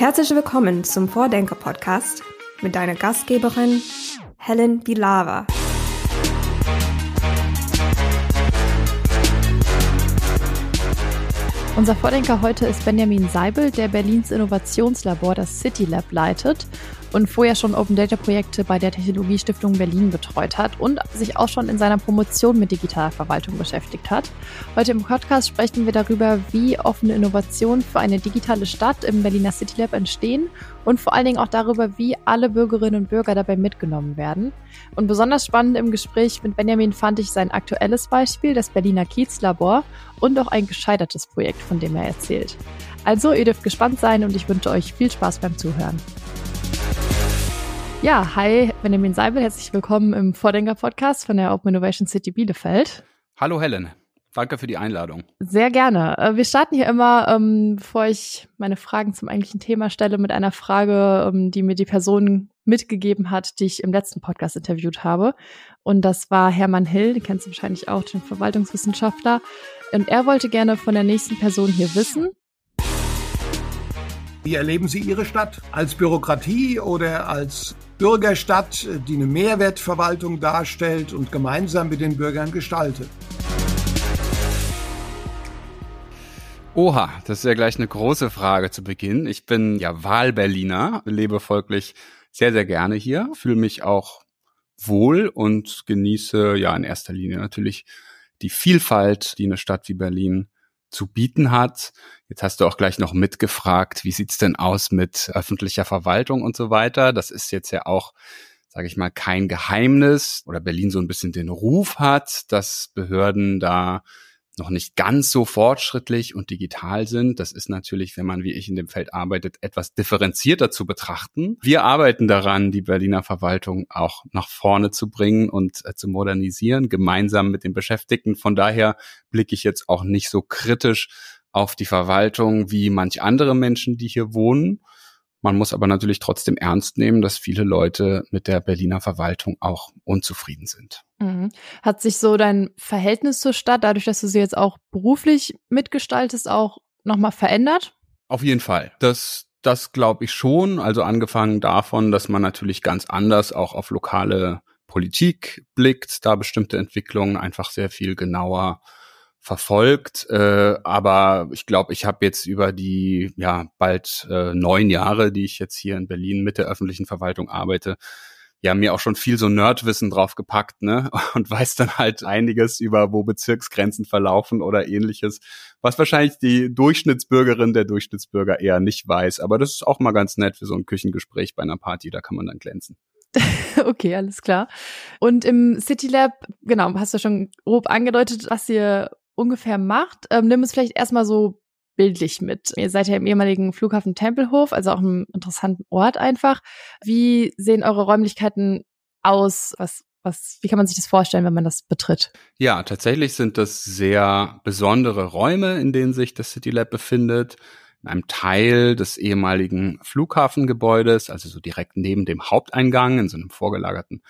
Herzlich willkommen zum Vordenker-Podcast mit deiner Gastgeberin Helen Bilava. Unser Vordenker heute ist Benjamin Seibel, der Berlins Innovationslabor, das City Lab, leitet und vorher schon Open Data Projekte bei der Technologiestiftung Berlin betreut hat und sich auch schon in seiner Promotion mit digitaler Verwaltung beschäftigt hat. Heute im Podcast sprechen wir darüber, wie offene Innovationen für eine digitale Stadt im Berliner City Lab entstehen und vor allen Dingen auch darüber, wie alle Bürgerinnen und Bürger dabei mitgenommen werden. Und besonders spannend im Gespräch mit Benjamin fand ich sein aktuelles Beispiel, das Berliner Kiezlabor und auch ein gescheitertes Projekt, von dem er erzählt. Also, ihr dürft gespannt sein und ich wünsche euch viel Spaß beim Zuhören. Ja, hi, Benjamin Seibel, herzlich willkommen im Vordenker-Podcast von der Open Innovation City Bielefeld. Hallo Helen, danke für die Einladung. Sehr gerne. Äh, wir starten hier immer, ähm, bevor ich meine Fragen zum eigentlichen Thema stelle, mit einer Frage, ähm, die mir die Person mitgegeben hat, die ich im letzten Podcast interviewt habe. Und das war Hermann Hill, den kennst du wahrscheinlich auch, den Verwaltungswissenschaftler. Und er wollte gerne von der nächsten Person hier wissen, wie erleben Sie Ihre Stadt? Als Bürokratie oder als Bürgerstadt, die eine Mehrwertverwaltung darstellt und gemeinsam mit den Bürgern gestaltet? Oha, das ist ja gleich eine große Frage zu Beginn. Ich bin ja Wahlberliner, lebe folglich sehr, sehr gerne hier, fühle mich auch wohl und genieße ja in erster Linie natürlich die Vielfalt, die eine Stadt wie Berlin zu bieten hat. Jetzt hast du auch gleich noch mitgefragt, wie sieht's denn aus mit öffentlicher Verwaltung und so weiter. Das ist jetzt ja auch, sage ich mal, kein Geheimnis oder Berlin so ein bisschen den Ruf hat, dass Behörden da noch nicht ganz so fortschrittlich und digital sind. Das ist natürlich, wenn man wie ich in dem Feld arbeitet, etwas differenzierter zu betrachten. Wir arbeiten daran, die Berliner Verwaltung auch nach vorne zu bringen und äh, zu modernisieren, gemeinsam mit den Beschäftigten. Von daher blicke ich jetzt auch nicht so kritisch auf die Verwaltung wie manch andere Menschen, die hier wohnen. Man muss aber natürlich trotzdem ernst nehmen, dass viele Leute mit der Berliner Verwaltung auch unzufrieden sind. Mhm. Hat sich so dein Verhältnis zur Stadt, dadurch, dass du sie jetzt auch beruflich mitgestaltest, auch nochmal verändert? Auf jeden Fall. Das, das glaube ich schon. Also angefangen davon, dass man natürlich ganz anders auch auf lokale Politik blickt, da bestimmte Entwicklungen einfach sehr viel genauer verfolgt. Äh, aber ich glaube, ich habe jetzt über die ja bald äh, neun Jahre, die ich jetzt hier in Berlin mit der öffentlichen Verwaltung arbeite, ja mir auch schon viel so Nerdwissen drauf gepackt, ne? Und weiß dann halt einiges über, wo Bezirksgrenzen verlaufen oder ähnliches, was wahrscheinlich die Durchschnittsbürgerin der Durchschnittsbürger eher nicht weiß. Aber das ist auch mal ganz nett für so ein Küchengespräch bei einer Party, da kann man dann glänzen. okay, alles klar. Und im City Lab, genau, hast du schon grob angedeutet, was ihr ungefähr macht. Ähm, nimm es vielleicht erstmal so bildlich mit. Ihr seid ja im ehemaligen Flughafen Tempelhof, also auch einem interessanten Ort einfach. Wie sehen eure Räumlichkeiten aus? Was, was, wie kann man sich das vorstellen, wenn man das betritt? Ja, tatsächlich sind das sehr besondere Räume, in denen sich das City Lab befindet. In einem Teil des ehemaligen Flughafengebäudes, also so direkt neben dem Haupteingang, in so einem vorgelagerten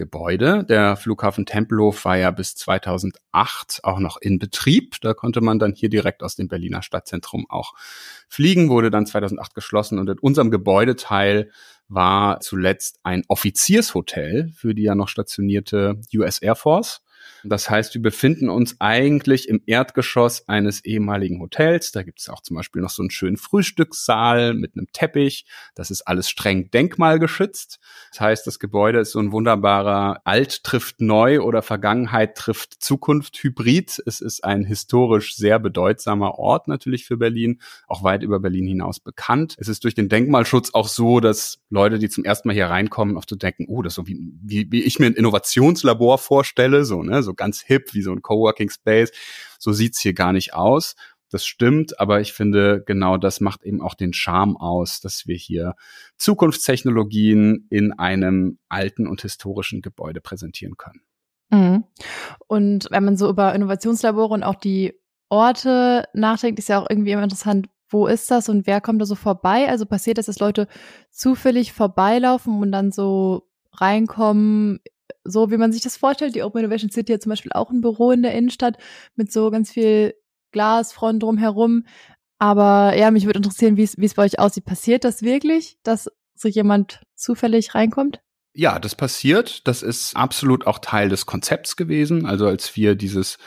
Gebäude. Der Flughafen Tempelhof war ja bis 2008 auch noch in Betrieb. Da konnte man dann hier direkt aus dem Berliner Stadtzentrum auch fliegen, wurde dann 2008 geschlossen und in unserem Gebäudeteil war zuletzt ein Offiziershotel für die ja noch stationierte US Air Force. Das heißt, wir befinden uns eigentlich im Erdgeschoss eines ehemaligen Hotels. Da gibt es auch zum Beispiel noch so einen schönen Frühstückssaal mit einem Teppich. Das ist alles streng denkmalgeschützt. Das heißt, das Gebäude ist so ein wunderbarer Alt trifft Neu oder Vergangenheit trifft Zukunft Hybrid. Es ist ein historisch sehr bedeutsamer Ort natürlich für Berlin, auch weit über Berlin hinaus bekannt. Es ist durch den Denkmalschutz auch so, dass Leute, die zum ersten Mal hier reinkommen, oft so denken, oh, das ist so wie, wie, wie ich mir ein Innovationslabor vorstelle, so, ne, so ganz hip, wie so ein Coworking Space. So sieht's hier gar nicht aus. Das stimmt, aber ich finde, genau das macht eben auch den Charme aus, dass wir hier Zukunftstechnologien in einem alten und historischen Gebäude präsentieren können. Mhm. Und wenn man so über Innovationslabore und auch die Orte nachdenkt, ist ja auch irgendwie immer interessant, wo ist das und wer kommt da so vorbei? Also passiert das, dass Leute zufällig vorbeilaufen und dann so reinkommen, so wie man sich das vorstellt. Die Open Innovation City hat zum Beispiel auch ein Büro in der Innenstadt mit so ganz viel Glasfront drumherum. Aber ja, mich würde interessieren, wie es bei euch aussieht. Passiert das wirklich, dass so jemand zufällig reinkommt? Ja, das passiert. Das ist absolut auch Teil des Konzepts gewesen. Also als wir dieses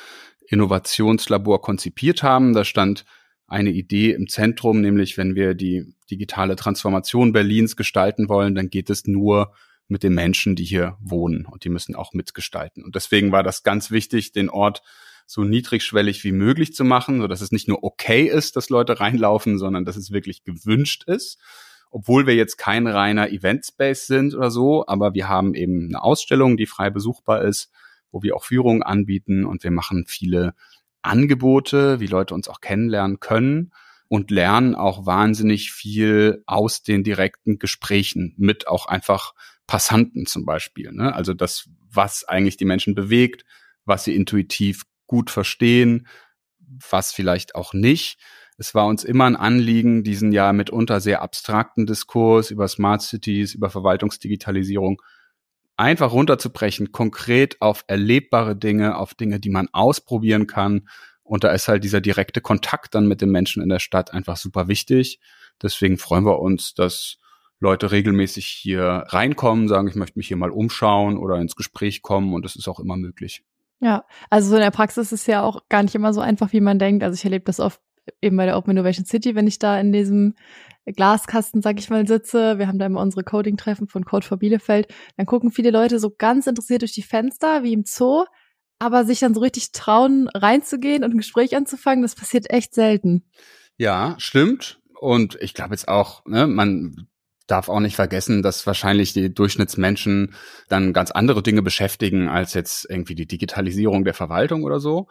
Innovationslabor konzipiert haben, da stand eine Idee im Zentrum, nämlich wenn wir die digitale Transformation Berlins gestalten wollen, dann geht es nur mit den Menschen, die hier wohnen und die müssen auch mitgestalten. Und deswegen war das ganz wichtig, den Ort so niedrigschwellig wie möglich zu machen, so dass es nicht nur okay ist, dass Leute reinlaufen, sondern dass es wirklich gewünscht ist obwohl wir jetzt kein reiner Event-Space sind oder so, aber wir haben eben eine Ausstellung, die frei besuchbar ist, wo wir auch Führungen anbieten und wir machen viele Angebote, wie Leute uns auch kennenlernen können und lernen auch wahnsinnig viel aus den direkten Gesprächen mit auch einfach Passanten zum Beispiel. Ne? Also das, was eigentlich die Menschen bewegt, was sie intuitiv gut verstehen, was vielleicht auch nicht es war uns immer ein Anliegen, diesen ja mitunter sehr abstrakten Diskurs über Smart Cities, über Verwaltungsdigitalisierung einfach runterzubrechen, konkret auf erlebbare Dinge, auf Dinge, die man ausprobieren kann. Und da ist halt dieser direkte Kontakt dann mit den Menschen in der Stadt einfach super wichtig. Deswegen freuen wir uns, dass Leute regelmäßig hier reinkommen, sagen, ich möchte mich hier mal umschauen oder ins Gespräch kommen und das ist auch immer möglich. Ja, also so in der Praxis ist es ja auch gar nicht immer so einfach, wie man denkt. Also ich erlebe das oft eben bei der Open Innovation City, wenn ich da in diesem Glaskasten, sag ich mal, sitze, wir haben da immer unsere Coding-Treffen von Code for Bielefeld, dann gucken viele Leute so ganz interessiert durch die Fenster, wie im Zoo, aber sich dann so richtig trauen, reinzugehen und ein Gespräch anzufangen, das passiert echt selten. Ja, stimmt. Und ich glaube jetzt auch, ne, man darf auch nicht vergessen, dass wahrscheinlich die Durchschnittsmenschen dann ganz andere Dinge beschäftigen als jetzt irgendwie die Digitalisierung der Verwaltung oder so.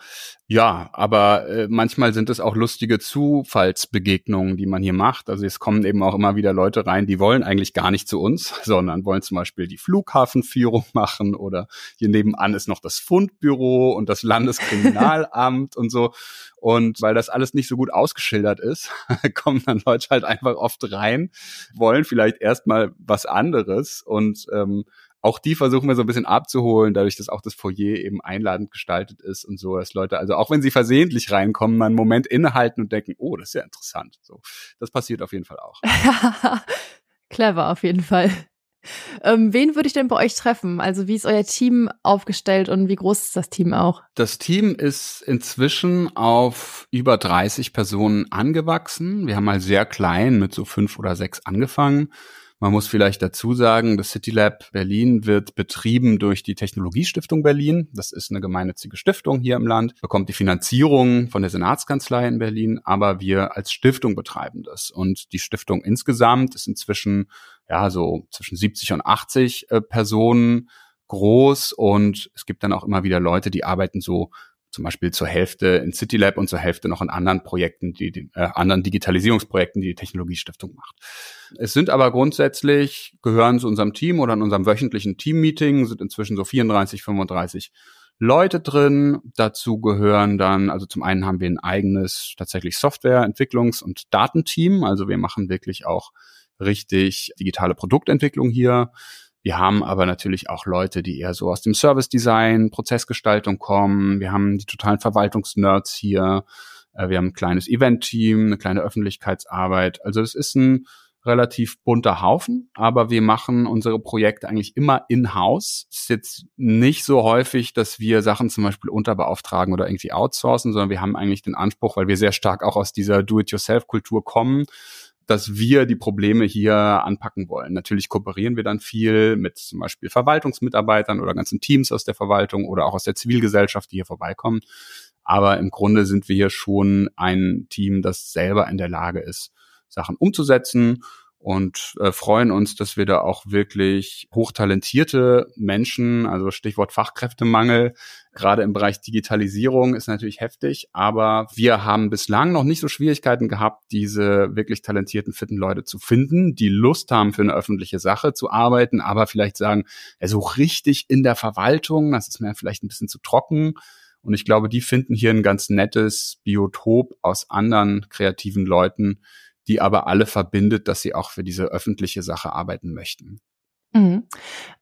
Ja, aber äh, manchmal sind es auch lustige Zufallsbegegnungen, die man hier macht. Also es kommen eben auch immer wieder Leute rein, die wollen eigentlich gar nicht zu uns, sondern wollen zum Beispiel die Flughafenführung machen oder hier nebenan ist noch das Fundbüro und das Landeskriminalamt und so. Und weil das alles nicht so gut ausgeschildert ist, kommen dann Leute halt einfach oft rein, wollen vielleicht erstmal was anderes und ähm, auch die versuchen wir so ein bisschen abzuholen, dadurch, dass auch das Foyer eben einladend gestaltet ist und so, dass Leute, also auch wenn sie versehentlich reinkommen, mal einen Moment innehalten und denken, oh, das ist ja interessant. So, das passiert auf jeden Fall auch. Clever auf jeden Fall. Ähm, wen würde ich denn bei euch treffen? Also wie ist euer Team aufgestellt und wie groß ist das Team auch? Das Team ist inzwischen auf über 30 Personen angewachsen. Wir haben mal sehr klein mit so fünf oder sechs angefangen man muss vielleicht dazu sagen, das City Lab Berlin wird betrieben durch die Technologiestiftung Berlin. Das ist eine gemeinnützige Stiftung hier im Land, bekommt die Finanzierung von der Senatskanzlei in Berlin, aber wir als Stiftung betreiben das. Und die Stiftung insgesamt ist inzwischen ja so zwischen 70 und 80 äh, Personen groß und es gibt dann auch immer wieder Leute, die arbeiten so zum Beispiel zur Hälfte in CityLab und zur Hälfte noch in anderen Projekten, die, die äh, anderen Digitalisierungsprojekten, die die Technologiestiftung macht. Es sind aber grundsätzlich, gehören zu unserem Team oder in unserem wöchentlichen Teammeeting, sind inzwischen so 34, 35 Leute drin. Dazu gehören dann, also zum einen haben wir ein eigenes tatsächlich Softwareentwicklungs- und Datenteam. Also wir machen wirklich auch richtig digitale Produktentwicklung hier. Wir haben aber natürlich auch Leute, die eher so aus dem Service Design, Prozessgestaltung kommen. Wir haben die totalen Verwaltungsnerds hier. Äh, wir haben ein kleines Event-Team, eine kleine Öffentlichkeitsarbeit. Also es ist ein relativ bunter Haufen, aber wir machen unsere Projekte eigentlich immer in-house. Es ist jetzt nicht so häufig, dass wir Sachen zum Beispiel unterbeauftragen oder irgendwie outsourcen, sondern wir haben eigentlich den Anspruch, weil wir sehr stark auch aus dieser Do-it-yourself-Kultur kommen, dass wir die Probleme hier anpacken wollen. Natürlich kooperieren wir dann viel mit zum Beispiel Verwaltungsmitarbeitern oder ganzen Teams aus der Verwaltung oder auch aus der Zivilgesellschaft, die hier vorbeikommen. Aber im Grunde sind wir hier schon ein Team, das selber in der Lage ist, Sachen umzusetzen und äh, freuen uns, dass wir da auch wirklich hochtalentierte Menschen, also Stichwort Fachkräftemangel, gerade im Bereich Digitalisierung ist natürlich heftig, aber wir haben bislang noch nicht so Schwierigkeiten gehabt, diese wirklich talentierten, fitten Leute zu finden, die Lust haben für eine öffentliche Sache zu arbeiten, aber vielleicht sagen, ja, so richtig in der Verwaltung, das ist mir vielleicht ein bisschen zu trocken. Und ich glaube, die finden hier ein ganz nettes Biotop aus anderen kreativen Leuten, die aber alle verbindet, dass sie auch für diese öffentliche Sache arbeiten möchten. Mhm.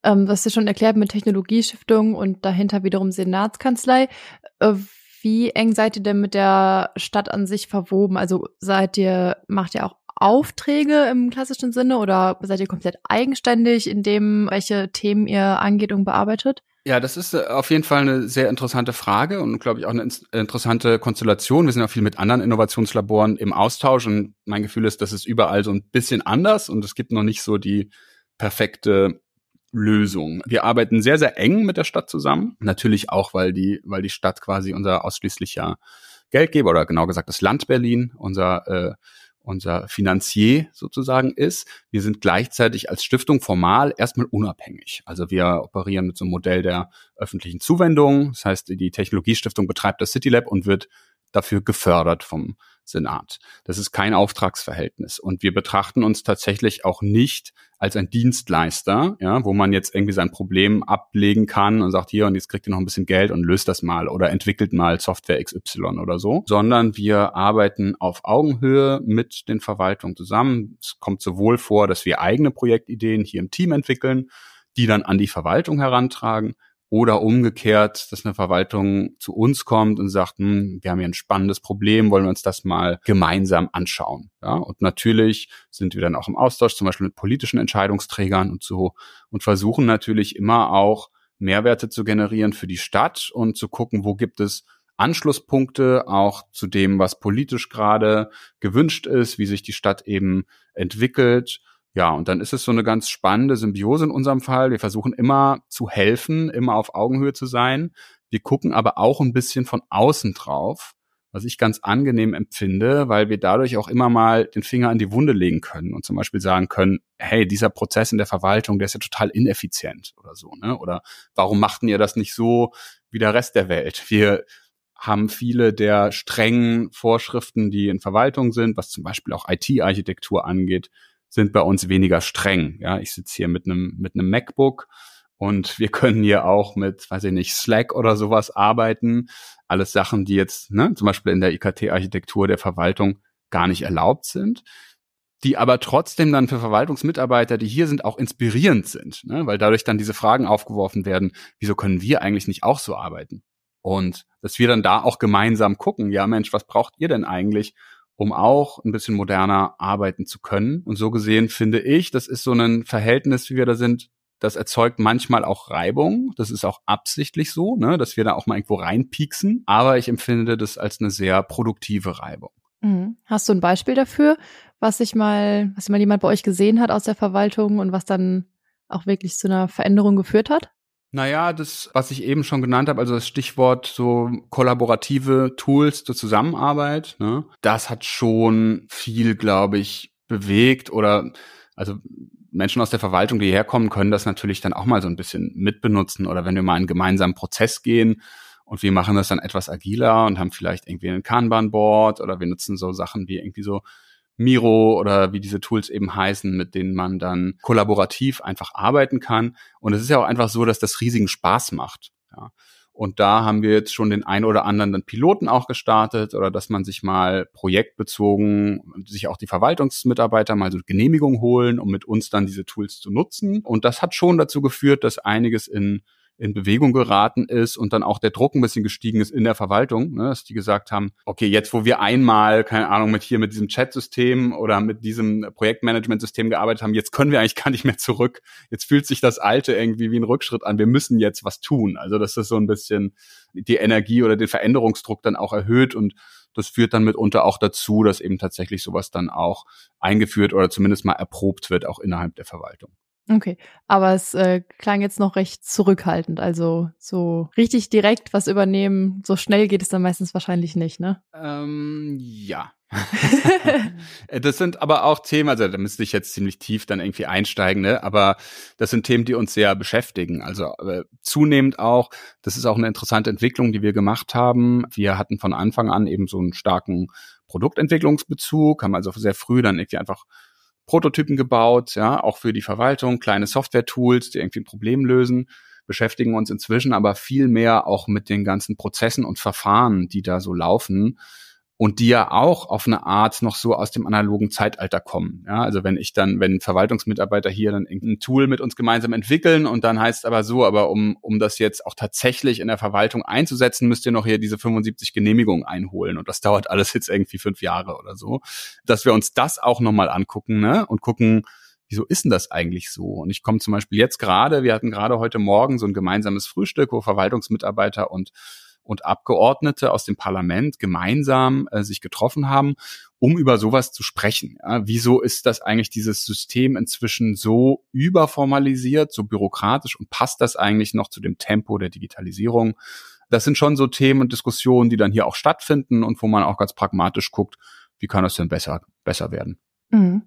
Ähm, was du schon erklärt mit Technologiestiftung und dahinter wiederum Senatskanzlei. Äh, Wie eng seid ihr denn mit der Stadt an sich verwoben? Also seid ihr, macht ihr auch Aufträge im klassischen Sinne oder seid ihr komplett eigenständig in dem, welche Themen ihr angeht und bearbeitet? Ja, das ist äh, auf jeden Fall eine sehr interessante Frage und glaube ich auch eine interessante Konstellation. Wir sind auch viel mit anderen Innovationslaboren im Austausch und mein Gefühl ist, dass es überall so ein bisschen anders und es gibt noch nicht so die perfekte Lösung. Wir arbeiten sehr, sehr eng mit der Stadt zusammen. Natürlich auch, weil die, weil die Stadt quasi unser ausschließlicher Geldgeber oder genau gesagt das Land Berlin unser äh, unser Finanzier sozusagen ist. Wir sind gleichzeitig als Stiftung formal erstmal unabhängig. Also wir operieren mit so einem Modell der öffentlichen Zuwendung. Das heißt, die Technologiestiftung betreibt das City Lab und wird dafür gefördert vom Senat. Das ist kein Auftragsverhältnis. Und wir betrachten uns tatsächlich auch nicht als ein Dienstleister, ja, wo man jetzt irgendwie sein Problem ablegen kann und sagt, hier, und jetzt kriegt ihr noch ein bisschen Geld und löst das mal oder entwickelt mal Software XY oder so, sondern wir arbeiten auf Augenhöhe mit den Verwaltungen zusammen. Es kommt sowohl vor, dass wir eigene Projektideen hier im Team entwickeln, die dann an die Verwaltung herantragen, oder umgekehrt, dass eine Verwaltung zu uns kommt und sagt, hm, wir haben hier ein spannendes Problem, wollen wir uns das mal gemeinsam anschauen. Ja, und natürlich sind wir dann auch im Austausch, zum Beispiel mit politischen Entscheidungsträgern und so, und versuchen natürlich immer auch Mehrwerte zu generieren für die Stadt und zu gucken, wo gibt es Anschlusspunkte auch zu dem, was politisch gerade gewünscht ist, wie sich die Stadt eben entwickelt ja, und dann ist es so eine ganz spannende Symbiose in unserem Fall. Wir versuchen immer zu helfen, immer auf Augenhöhe zu sein. Wir gucken aber auch ein bisschen von außen drauf, was ich ganz angenehm empfinde, weil wir dadurch auch immer mal den Finger an die Wunde legen können und zum Beispiel sagen können, hey, dieser Prozess in der Verwaltung, der ist ja total ineffizient oder so, ne? Oder warum machten ihr das nicht so wie der Rest der Welt? Wir haben viele der strengen Vorschriften, die in Verwaltung sind, was zum Beispiel auch IT-Architektur angeht, sind bei uns weniger streng. Ja, ich sitze hier mit einem mit einem MacBook und wir können hier auch mit, weiß ich nicht, Slack oder sowas arbeiten. Alles Sachen, die jetzt ne, zum Beispiel in der IKT-Architektur der Verwaltung gar nicht erlaubt sind die aber trotzdem dann für Verwaltungsmitarbeiter, die hier sind, auch inspirierend sind, ne? weil dadurch dann diese Fragen aufgeworfen werden, wieso können wir eigentlich nicht auch so arbeiten? Und dass wir dann da auch gemeinsam gucken, ja Mensch, was braucht ihr denn eigentlich, um auch ein bisschen moderner arbeiten zu können. Und so gesehen finde ich, das ist so ein Verhältnis, wie wir da sind, das erzeugt manchmal auch Reibung. Das ist auch absichtlich so, ne, dass wir da auch mal irgendwo reinpieksen. Aber ich empfinde das als eine sehr produktive Reibung. Mhm. Hast du ein Beispiel dafür, was sich mal, was mal jemand bei euch gesehen hat aus der Verwaltung und was dann auch wirklich zu einer Veränderung geführt hat? Naja, das, was ich eben schon genannt habe, also das Stichwort so kollaborative Tools zur Zusammenarbeit, ne, das hat schon viel, glaube ich, bewegt oder also Menschen aus der Verwaltung, die hierher kommen, können das natürlich dann auch mal so ein bisschen mitbenutzen oder wenn wir mal einen gemeinsamen Prozess gehen und wir machen das dann etwas agiler und haben vielleicht irgendwie ein Kanban-Board oder wir nutzen so Sachen wie irgendwie so Miro oder wie diese Tools eben heißen, mit denen man dann kollaborativ einfach arbeiten kann. Und es ist ja auch einfach so, dass das riesigen Spaß macht. Ja. Und da haben wir jetzt schon den ein oder anderen dann Piloten auch gestartet oder dass man sich mal projektbezogen, sich auch die Verwaltungsmitarbeiter mal so Genehmigung holen, um mit uns dann diese Tools zu nutzen. Und das hat schon dazu geführt, dass einiges in in Bewegung geraten ist und dann auch der Druck ein bisschen gestiegen ist in der Verwaltung, ne, dass die gesagt haben, okay, jetzt wo wir einmal, keine Ahnung, mit hier mit diesem Chat-System oder mit diesem Projektmanagement-System gearbeitet haben, jetzt können wir eigentlich gar nicht mehr zurück. Jetzt fühlt sich das Alte irgendwie wie ein Rückschritt an. Wir müssen jetzt was tun. Also dass das so ein bisschen die Energie oder den Veränderungsdruck dann auch erhöht und das führt dann mitunter auch dazu, dass eben tatsächlich sowas dann auch eingeführt oder zumindest mal erprobt wird, auch innerhalb der Verwaltung. Okay, aber es äh, klang jetzt noch recht zurückhaltend. Also so richtig direkt was übernehmen, so schnell geht es dann meistens wahrscheinlich nicht, ne? Ähm, ja. das sind aber auch Themen, also da müsste ich jetzt ziemlich tief dann irgendwie einsteigen, ne? aber das sind Themen, die uns sehr beschäftigen. Also äh, zunehmend auch, das ist auch eine interessante Entwicklung, die wir gemacht haben. Wir hatten von Anfang an eben so einen starken Produktentwicklungsbezug, haben also sehr früh dann irgendwie einfach Prototypen gebaut, ja, auch für die Verwaltung, kleine Software-Tools, die irgendwie ein Problem lösen, beschäftigen uns inzwischen aber viel mehr auch mit den ganzen Prozessen und Verfahren, die da so laufen und die ja auch auf eine Art noch so aus dem analogen Zeitalter kommen. Ja, also wenn ich dann, wenn Verwaltungsmitarbeiter hier dann ein Tool mit uns gemeinsam entwickeln und dann heißt es aber so, aber um, um das jetzt auch tatsächlich in der Verwaltung einzusetzen, müsst ihr noch hier diese 75 Genehmigungen einholen und das dauert alles jetzt irgendwie fünf Jahre oder so, dass wir uns das auch nochmal angucken ne? und gucken, wieso ist denn das eigentlich so? Und ich komme zum Beispiel jetzt gerade, wir hatten gerade heute Morgen so ein gemeinsames Frühstück, wo Verwaltungsmitarbeiter und und Abgeordnete aus dem Parlament gemeinsam äh, sich getroffen haben, um über sowas zu sprechen. Ja, wieso ist das eigentlich dieses System inzwischen so überformalisiert, so bürokratisch und passt das eigentlich noch zu dem Tempo der Digitalisierung? Das sind schon so Themen und Diskussionen, die dann hier auch stattfinden und wo man auch ganz pragmatisch guckt, wie kann das denn besser, besser werden. Mhm.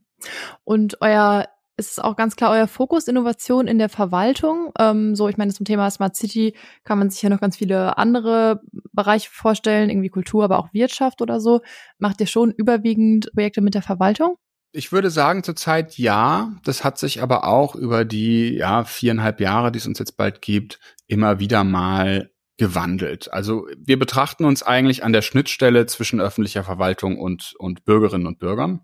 Und euer ist es auch ganz klar euer Fokus Innovation in der Verwaltung. Ähm, so, ich meine, zum Thema Smart City kann man sich ja noch ganz viele andere Bereiche vorstellen, irgendwie Kultur, aber auch Wirtschaft oder so. Macht ihr schon überwiegend Projekte mit der Verwaltung? Ich würde sagen zurzeit ja. Das hat sich aber auch über die ja, viereinhalb Jahre, die es uns jetzt bald gibt, immer wieder mal gewandelt. Also wir betrachten uns eigentlich an der Schnittstelle zwischen öffentlicher Verwaltung und, und Bürgerinnen und Bürgern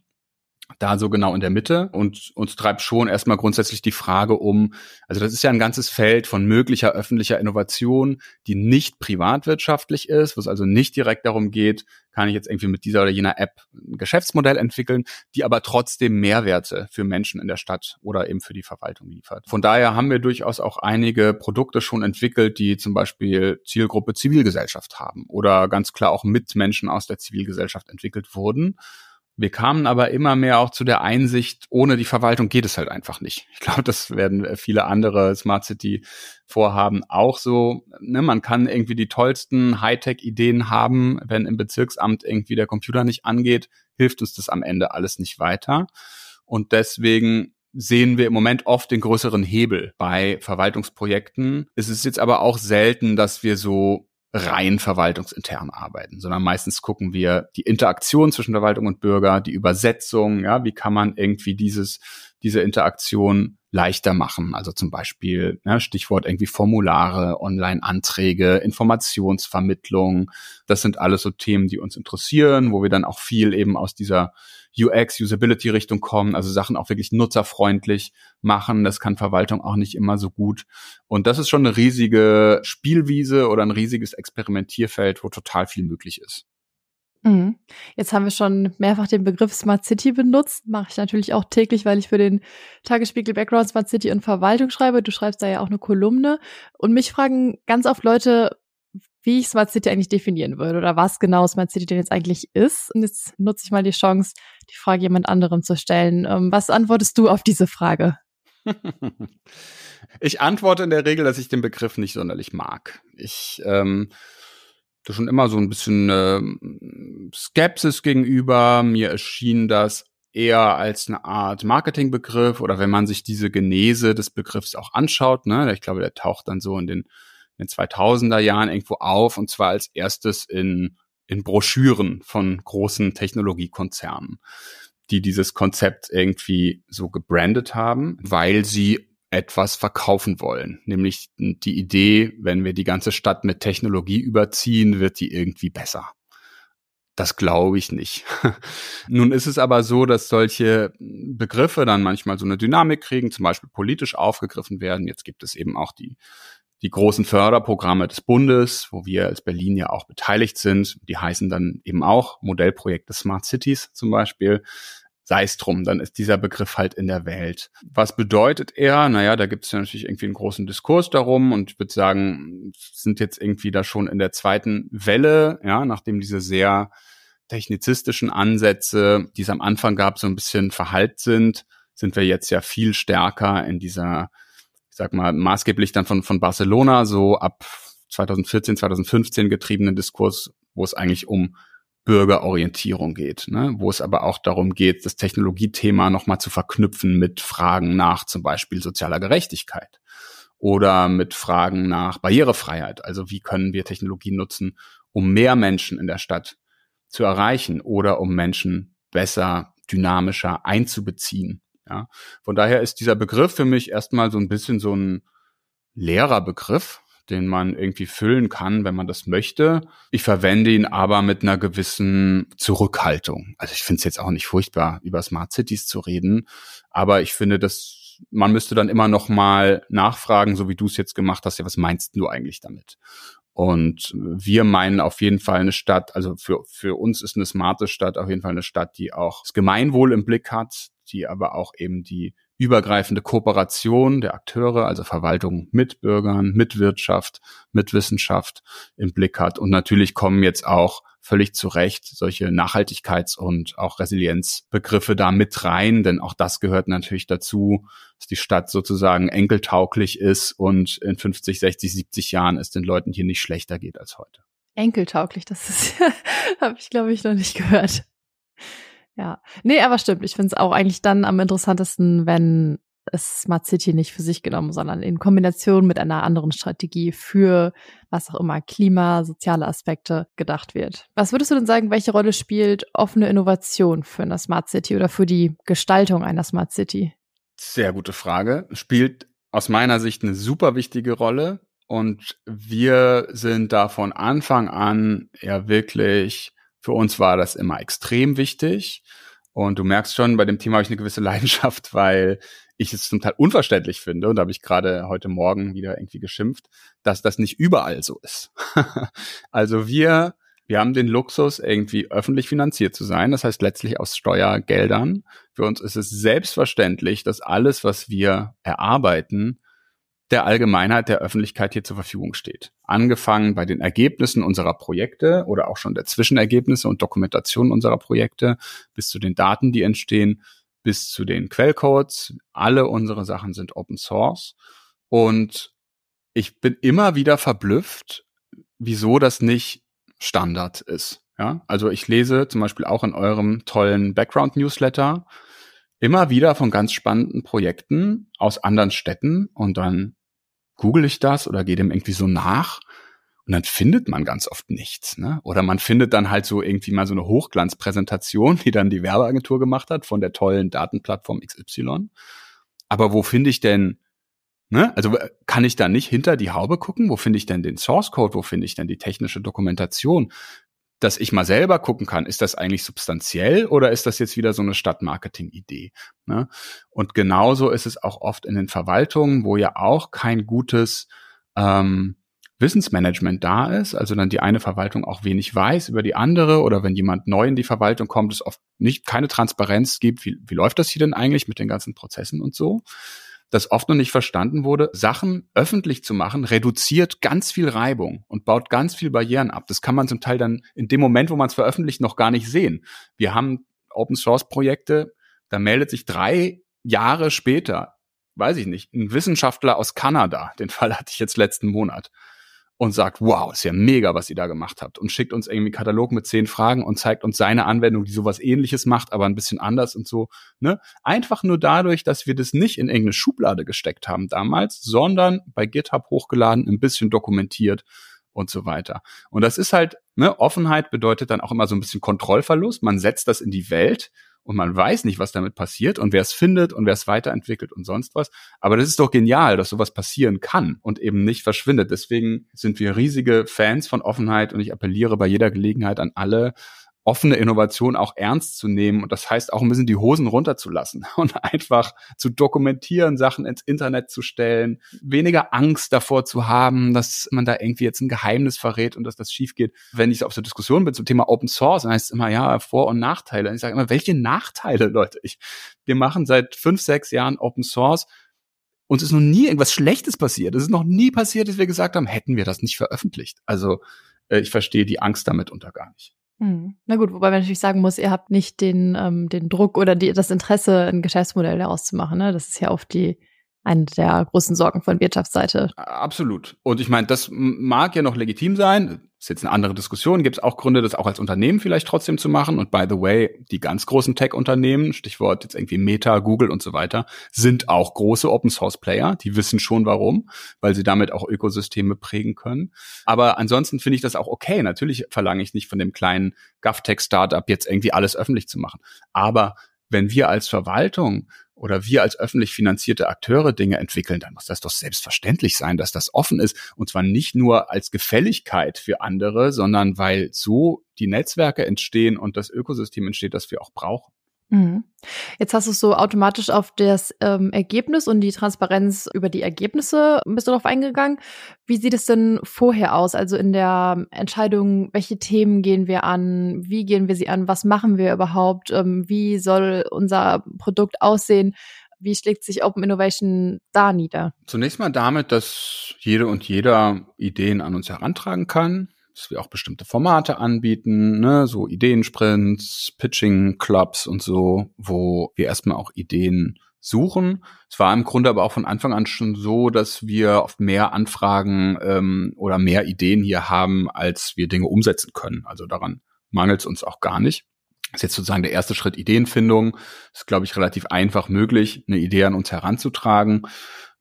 da so genau in der Mitte und uns treibt schon erstmal grundsätzlich die Frage um, also das ist ja ein ganzes Feld von möglicher öffentlicher Innovation, die nicht privatwirtschaftlich ist, wo es also nicht direkt darum geht, kann ich jetzt irgendwie mit dieser oder jener App ein Geschäftsmodell entwickeln, die aber trotzdem Mehrwerte für Menschen in der Stadt oder eben für die Verwaltung liefert. Von daher haben wir durchaus auch einige Produkte schon entwickelt, die zum Beispiel Zielgruppe Zivilgesellschaft haben oder ganz klar auch mit Menschen aus der Zivilgesellschaft entwickelt wurden wir kamen aber immer mehr auch zu der Einsicht, ohne die Verwaltung geht es halt einfach nicht. Ich glaube, das werden viele andere Smart City Vorhaben auch so. Ne, man kann irgendwie die tollsten Hightech-Ideen haben, wenn im Bezirksamt irgendwie der Computer nicht angeht, hilft uns das am Ende alles nicht weiter. Und deswegen sehen wir im Moment oft den größeren Hebel bei Verwaltungsprojekten. Es ist jetzt aber auch selten, dass wir so rein verwaltungsintern arbeiten, sondern meistens gucken wir die Interaktion zwischen Verwaltung und Bürger, die Übersetzung, ja, wie kann man irgendwie dieses, diese Interaktion leichter machen. Also zum Beispiel ja, Stichwort irgendwie Formulare, Online-Anträge, Informationsvermittlung. Das sind alles so Themen, die uns interessieren, wo wir dann auch viel eben aus dieser UX, Usability-Richtung kommen, also Sachen auch wirklich nutzerfreundlich machen. Das kann Verwaltung auch nicht immer so gut. Und das ist schon eine riesige Spielwiese oder ein riesiges Experimentierfeld, wo total viel möglich ist. Mhm. Jetzt haben wir schon mehrfach den Begriff Smart City benutzt. Mache ich natürlich auch täglich, weil ich für den Tagesspiegel Background Smart City und Verwaltung schreibe. Du schreibst da ja auch eine Kolumne. Und mich fragen ganz oft Leute, wie ich Smart City eigentlich definieren würde oder was genau Smart City denn jetzt eigentlich ist. Und jetzt nutze ich mal die Chance, die Frage jemand anderem zu stellen. Ähm, was antwortest du auf diese Frage? Ich antworte in der Regel, dass ich den Begriff nicht sonderlich mag. Ich ähm, da schon immer so ein bisschen äh, Skepsis gegenüber. Mir erschien das eher als eine Art Marketingbegriff oder wenn man sich diese Genese des Begriffs auch anschaut, ne, ich glaube, der taucht dann so in den, in den 2000er Jahren irgendwo auf und zwar als erstes in, in Broschüren von großen Technologiekonzernen, die dieses Konzept irgendwie so gebrandet haben, weil sie etwas verkaufen wollen. Nämlich die Idee, wenn wir die ganze Stadt mit Technologie überziehen, wird die irgendwie besser. Das glaube ich nicht. Nun ist es aber so, dass solche Begriffe dann manchmal so eine Dynamik kriegen, zum Beispiel politisch aufgegriffen werden. Jetzt gibt es eben auch die, die großen Förderprogramme des Bundes, wo wir als Berlin ja auch beteiligt sind. Die heißen dann eben auch Modellprojekte Smart Cities zum Beispiel sei es drum, dann ist dieser Begriff halt in der Welt. Was bedeutet er? Naja, da gibt es ja natürlich irgendwie einen großen Diskurs darum und ich würde sagen, sind jetzt irgendwie da schon in der zweiten Welle, ja, nachdem diese sehr technizistischen Ansätze, die es am Anfang gab, so ein bisschen verhallt sind, sind wir jetzt ja viel stärker in dieser, sag mal, maßgeblich dann von, von Barcelona so ab 2014, 2015 getriebenen Diskurs, wo es eigentlich um Bürgerorientierung geht, ne? wo es aber auch darum geht, das Technologiethema nochmal zu verknüpfen mit Fragen nach zum Beispiel sozialer Gerechtigkeit oder mit Fragen nach Barrierefreiheit. Also wie können wir Technologie nutzen, um mehr Menschen in der Stadt zu erreichen oder um Menschen besser, dynamischer einzubeziehen. Ja? Von daher ist dieser Begriff für mich erstmal so ein bisschen so ein leerer Begriff, den man irgendwie füllen kann, wenn man das möchte. Ich verwende ihn aber mit einer gewissen Zurückhaltung. Also ich finde es jetzt auch nicht furchtbar, über Smart Cities zu reden, aber ich finde, dass man müsste dann immer noch mal nachfragen, so wie du es jetzt gemacht hast, ja, was meinst du eigentlich damit? Und wir meinen auf jeden Fall eine Stadt, also für, für uns ist eine smarte Stadt auf jeden Fall eine Stadt, die auch das Gemeinwohl im Blick hat, die aber auch eben die übergreifende Kooperation der Akteure, also Verwaltung mit Bürgern, mit Wirtschaft, mit Wissenschaft im Blick hat. Und natürlich kommen jetzt auch völlig zu Recht solche Nachhaltigkeits- und auch Resilienzbegriffe da mit rein, denn auch das gehört natürlich dazu, dass die Stadt sozusagen enkeltauglich ist und in 50, 60, 70 Jahren es den Leuten hier nicht schlechter geht als heute. Enkeltauglich, das ist, habe ich glaube ich noch nicht gehört. Ja, nee, aber stimmt. Ich finde es auch eigentlich dann am interessantesten, wenn es Smart City nicht für sich genommen, sondern in Kombination mit einer anderen Strategie für was auch immer Klima, soziale Aspekte gedacht wird. Was würdest du denn sagen, welche Rolle spielt offene Innovation für eine Smart City oder für die Gestaltung einer Smart City? Sehr gute Frage. Spielt aus meiner Sicht eine super wichtige Rolle und wir sind da von Anfang an ja wirklich für uns war das immer extrem wichtig. Und du merkst schon, bei dem Thema habe ich eine gewisse Leidenschaft, weil ich es zum Teil unverständlich finde, und da habe ich gerade heute Morgen wieder irgendwie geschimpft, dass das nicht überall so ist. also wir, wir haben den Luxus, irgendwie öffentlich finanziert zu sein, das heißt letztlich aus Steuergeldern. Für uns ist es selbstverständlich, dass alles, was wir erarbeiten, der Allgemeinheit, der Öffentlichkeit hier zur Verfügung steht. Angefangen bei den Ergebnissen unserer Projekte oder auch schon der Zwischenergebnisse und Dokumentation unserer Projekte bis zu den Daten, die entstehen, bis zu den Quellcodes. Alle unsere Sachen sind Open Source. Und ich bin immer wieder verblüfft, wieso das nicht Standard ist. Ja, also ich lese zum Beispiel auch in eurem tollen Background Newsletter immer wieder von ganz spannenden Projekten aus anderen Städten und dann google ich das oder gehe dem irgendwie so nach und dann findet man ganz oft nichts. Ne? Oder man findet dann halt so irgendwie mal so eine Hochglanzpräsentation, die dann die Werbeagentur gemacht hat von der tollen Datenplattform XY. Aber wo finde ich denn, ne? also kann ich da nicht hinter die Haube gucken? Wo finde ich denn den Source Code? Wo finde ich denn die technische Dokumentation? Dass ich mal selber gucken kann, ist das eigentlich substanziell oder ist das jetzt wieder so eine Stadtmarketing-Idee? Ne? Und genauso ist es auch oft in den Verwaltungen, wo ja auch kein gutes ähm, Wissensmanagement da ist, also dann die eine Verwaltung auch wenig weiß über die andere oder wenn jemand neu in die Verwaltung kommt, es oft nicht keine Transparenz gibt, wie, wie läuft das hier denn eigentlich mit den ganzen Prozessen und so das oft noch nicht verstanden wurde, Sachen öffentlich zu machen, reduziert ganz viel Reibung und baut ganz viel Barrieren ab. Das kann man zum Teil dann in dem Moment, wo man es veröffentlicht, noch gar nicht sehen. Wir haben Open Source Projekte, da meldet sich drei Jahre später, weiß ich nicht, ein Wissenschaftler aus Kanada, den Fall hatte ich jetzt letzten Monat, und sagt, wow, ist ja mega, was ihr da gemacht habt und schickt uns irgendwie einen Katalog mit zehn Fragen und zeigt uns seine Anwendung, die sowas ähnliches macht, aber ein bisschen anders und so, ne? Einfach nur dadurch, dass wir das nicht in irgendeine Schublade gesteckt haben damals, sondern bei GitHub hochgeladen, ein bisschen dokumentiert und so weiter. Und das ist halt, ne, Offenheit bedeutet dann auch immer so ein bisschen Kontrollverlust. Man setzt das in die Welt und man weiß nicht, was damit passiert und wer es findet und wer es weiterentwickelt und sonst was. Aber das ist doch genial, dass sowas passieren kann und eben nicht verschwindet. Deswegen sind wir riesige Fans von Offenheit und ich appelliere bei jeder Gelegenheit an alle, offene Innovation auch ernst zu nehmen. Und das heißt auch ein bisschen die Hosen runterzulassen und einfach zu dokumentieren, Sachen ins Internet zu stellen, weniger Angst davor zu haben, dass man da irgendwie jetzt ein Geheimnis verrät und dass das schief geht. Wenn ich auf der Diskussion bin zum Thema Open Source, dann heißt es immer, ja, Vor- und Nachteile. Und ich sage immer, welche Nachteile, Leute? Ich, wir machen seit fünf, sechs Jahren Open Source. Uns ist noch nie irgendwas Schlechtes passiert. Es ist noch nie passiert, dass wir gesagt haben, hätten wir das nicht veröffentlicht. Also äh, ich verstehe die Angst damit unter gar nicht. Hm. Na gut, wobei man natürlich sagen muss, ihr habt nicht den, ähm, den Druck oder die, das Interesse, ein Geschäftsmodell daraus zu machen. Ne? Das ist ja oft die eine der großen Sorgen von Wirtschaftsseite. Absolut. Und ich meine, das mag ja noch legitim sein ist jetzt eine andere Diskussion, gibt es auch Gründe, das auch als Unternehmen vielleicht trotzdem zu machen. Und by the way, die ganz großen Tech-Unternehmen, Stichwort jetzt irgendwie Meta, Google und so weiter, sind auch große Open-Source-Player. Die wissen schon warum, weil sie damit auch Ökosysteme prägen können. Aber ansonsten finde ich das auch okay. Natürlich verlange ich nicht von dem kleinen GovTech-Startup jetzt irgendwie alles öffentlich zu machen. Aber wenn wir als Verwaltung oder wir als öffentlich finanzierte Akteure Dinge entwickeln, dann muss das doch selbstverständlich sein, dass das offen ist. Und zwar nicht nur als Gefälligkeit für andere, sondern weil so die Netzwerke entstehen und das Ökosystem entsteht, das wir auch brauchen. Mhm. Jetzt hast du es so automatisch auf das ähm, Ergebnis und die Transparenz über die Ergebnisse bist du darauf eingegangen. Wie sieht es denn vorher aus? Also in der Entscheidung, welche Themen gehen wir an? Wie gehen wir sie an? Was machen wir überhaupt? Ähm, wie soll unser Produkt aussehen? Wie schlägt sich Open Innovation da nieder? Zunächst mal damit, dass jede und jeder Ideen an uns herantragen kann dass wir auch bestimmte Formate anbieten, ne, so Ideensprints, Pitching-Clubs und so, wo wir erstmal auch Ideen suchen. Es war im Grunde aber auch von Anfang an schon so, dass wir oft mehr Anfragen ähm, oder mehr Ideen hier haben, als wir Dinge umsetzen können. Also daran mangelt es uns auch gar nicht. Das ist jetzt sozusagen der erste Schritt Ideenfindung. Ist, glaube ich, relativ einfach möglich, eine Idee an uns heranzutragen.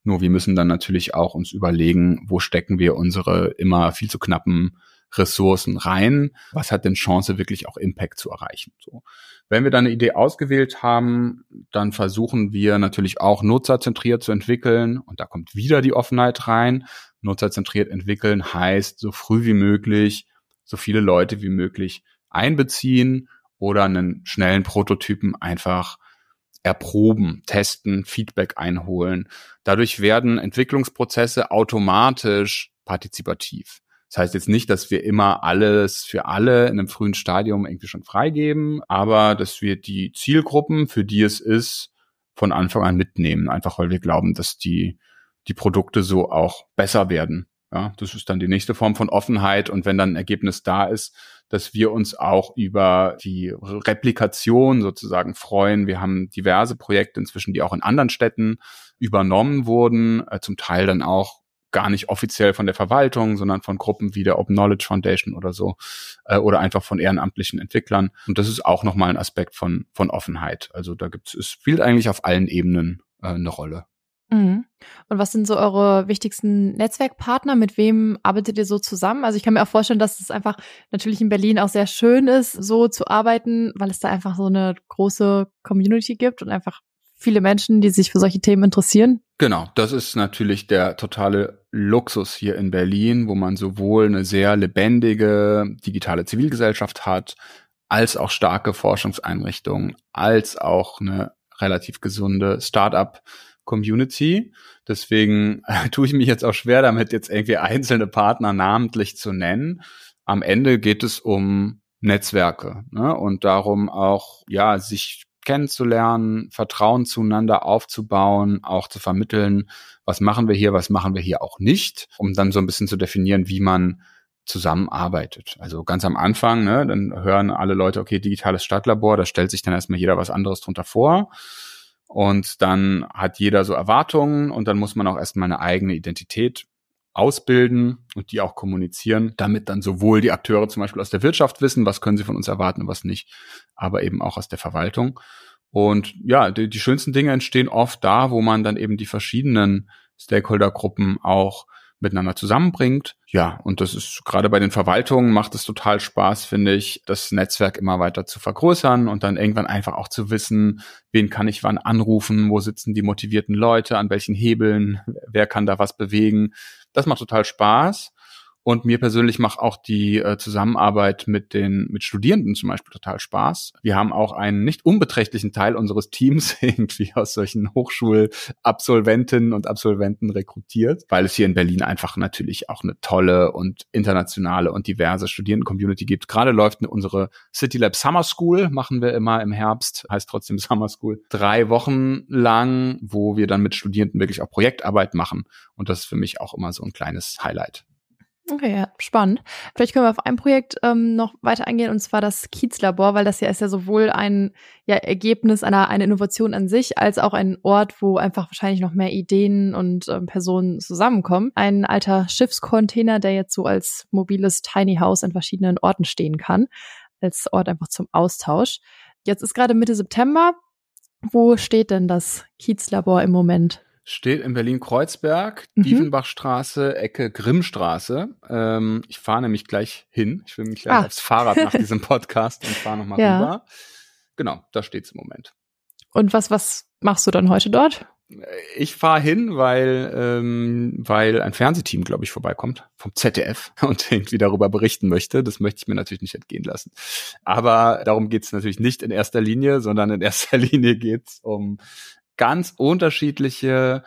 Nur wir müssen dann natürlich auch uns überlegen, wo stecken wir unsere immer viel zu knappen Ressourcen rein? Was hat denn Chance, wirklich auch Impact zu erreichen? So. Wenn wir dann eine Idee ausgewählt haben, dann versuchen wir natürlich auch nutzerzentriert zu entwickeln. Und da kommt wieder die Offenheit rein. Nutzerzentriert entwickeln heißt, so früh wie möglich, so viele Leute wie möglich einbeziehen oder einen schnellen Prototypen einfach erproben, testen, Feedback einholen. Dadurch werden Entwicklungsprozesse automatisch partizipativ. Das heißt jetzt nicht, dass wir immer alles für alle in einem frühen Stadium irgendwie schon freigeben, aber dass wir die Zielgruppen, für die es ist, von Anfang an mitnehmen, einfach weil wir glauben, dass die, die Produkte so auch besser werden. Ja, das ist dann die nächste Form von Offenheit. Und wenn dann ein Ergebnis da ist, dass wir uns auch über die Replikation sozusagen freuen. Wir haben diverse Projekte inzwischen, die auch in anderen Städten übernommen wurden, äh, zum Teil dann auch gar nicht offiziell von der Verwaltung, sondern von Gruppen wie der Open Knowledge Foundation oder so äh, oder einfach von ehrenamtlichen Entwicklern. Und das ist auch nochmal ein Aspekt von, von Offenheit. Also da gibt es, es spielt eigentlich auf allen Ebenen äh, eine Rolle. Mhm. Und was sind so eure wichtigsten Netzwerkpartner? Mit wem arbeitet ihr so zusammen? Also ich kann mir auch vorstellen, dass es einfach natürlich in Berlin auch sehr schön ist, so zu arbeiten, weil es da einfach so eine große Community gibt und einfach viele Menschen, die sich für solche Themen interessieren. Genau, das ist natürlich der totale Luxus hier in Berlin, wo man sowohl eine sehr lebendige digitale Zivilgesellschaft hat, als auch starke Forschungseinrichtungen, als auch eine relativ gesunde Startup-Community. Deswegen äh, tue ich mich jetzt auch schwer damit, jetzt irgendwie einzelne Partner namentlich zu nennen. Am Ende geht es um Netzwerke ne? und darum auch, ja, sich kennenzulernen, Vertrauen zueinander aufzubauen, auch zu vermitteln, was machen wir hier, was machen wir hier auch nicht, um dann so ein bisschen zu definieren, wie man zusammenarbeitet. Also ganz am Anfang, ne, dann hören alle Leute, okay, digitales Stadtlabor, da stellt sich dann erstmal jeder was anderes drunter vor. Und dann hat jeder so Erwartungen und dann muss man auch erstmal eine eigene Identität ausbilden und die auch kommunizieren, damit dann sowohl die Akteure zum Beispiel aus der Wirtschaft wissen, was können sie von uns erwarten und was nicht, aber eben auch aus der Verwaltung. Und ja, die, die schönsten Dinge entstehen oft da, wo man dann eben die verschiedenen Stakeholdergruppen auch miteinander zusammenbringt. Ja, und das ist gerade bei den Verwaltungen macht es total Spaß, finde ich, das Netzwerk immer weiter zu vergrößern und dann irgendwann einfach auch zu wissen, wen kann ich wann anrufen, wo sitzen die motivierten Leute, an welchen Hebeln, wer kann da was bewegen. Das macht total Spaß. Und mir persönlich macht auch die äh, Zusammenarbeit mit den mit Studierenden zum Beispiel total Spaß. Wir haben auch einen nicht unbeträchtlichen Teil unseres Teams irgendwie aus solchen Hochschulabsolventinnen und Absolventen rekrutiert, weil es hier in Berlin einfach natürlich auch eine tolle und internationale und diverse Studierenden-Community gibt. Gerade läuft unsere City Lab Summer School, machen wir immer im Herbst, heißt trotzdem Summer School, drei Wochen lang, wo wir dann mit Studierenden wirklich auch Projektarbeit machen. Und das ist für mich auch immer so ein kleines Highlight. Okay, ja, spannend. Vielleicht können wir auf ein Projekt ähm, noch weiter eingehen, und zwar das Kiezlabor, weil das ja ist ja sowohl ein ja, Ergebnis einer, einer Innovation an sich, als auch ein Ort, wo einfach wahrscheinlich noch mehr Ideen und ähm, Personen zusammenkommen. Ein alter Schiffscontainer, der jetzt so als mobiles Tiny House an verschiedenen Orten stehen kann, als Ort einfach zum Austausch. Jetzt ist gerade Mitte September. Wo steht denn das Kiezlabor im Moment? Steht in Berlin-Kreuzberg, mhm. Diefenbachstraße, Ecke Grimmstraße. Ähm, ich fahre nämlich gleich hin. Ich will mich gleich ah. aufs Fahrrad nach diesem Podcast und fahre nochmal ja. rüber. Genau, da steht's im Moment. Und was, was machst du dann heute dort? Ich fahre hin, weil ähm, weil ein Fernsehteam, glaube ich, vorbeikommt vom ZDF und irgendwie darüber berichten möchte. Das möchte ich mir natürlich nicht entgehen lassen. Aber darum geht's natürlich nicht in erster Linie, sondern in erster Linie geht's um ganz unterschiedliche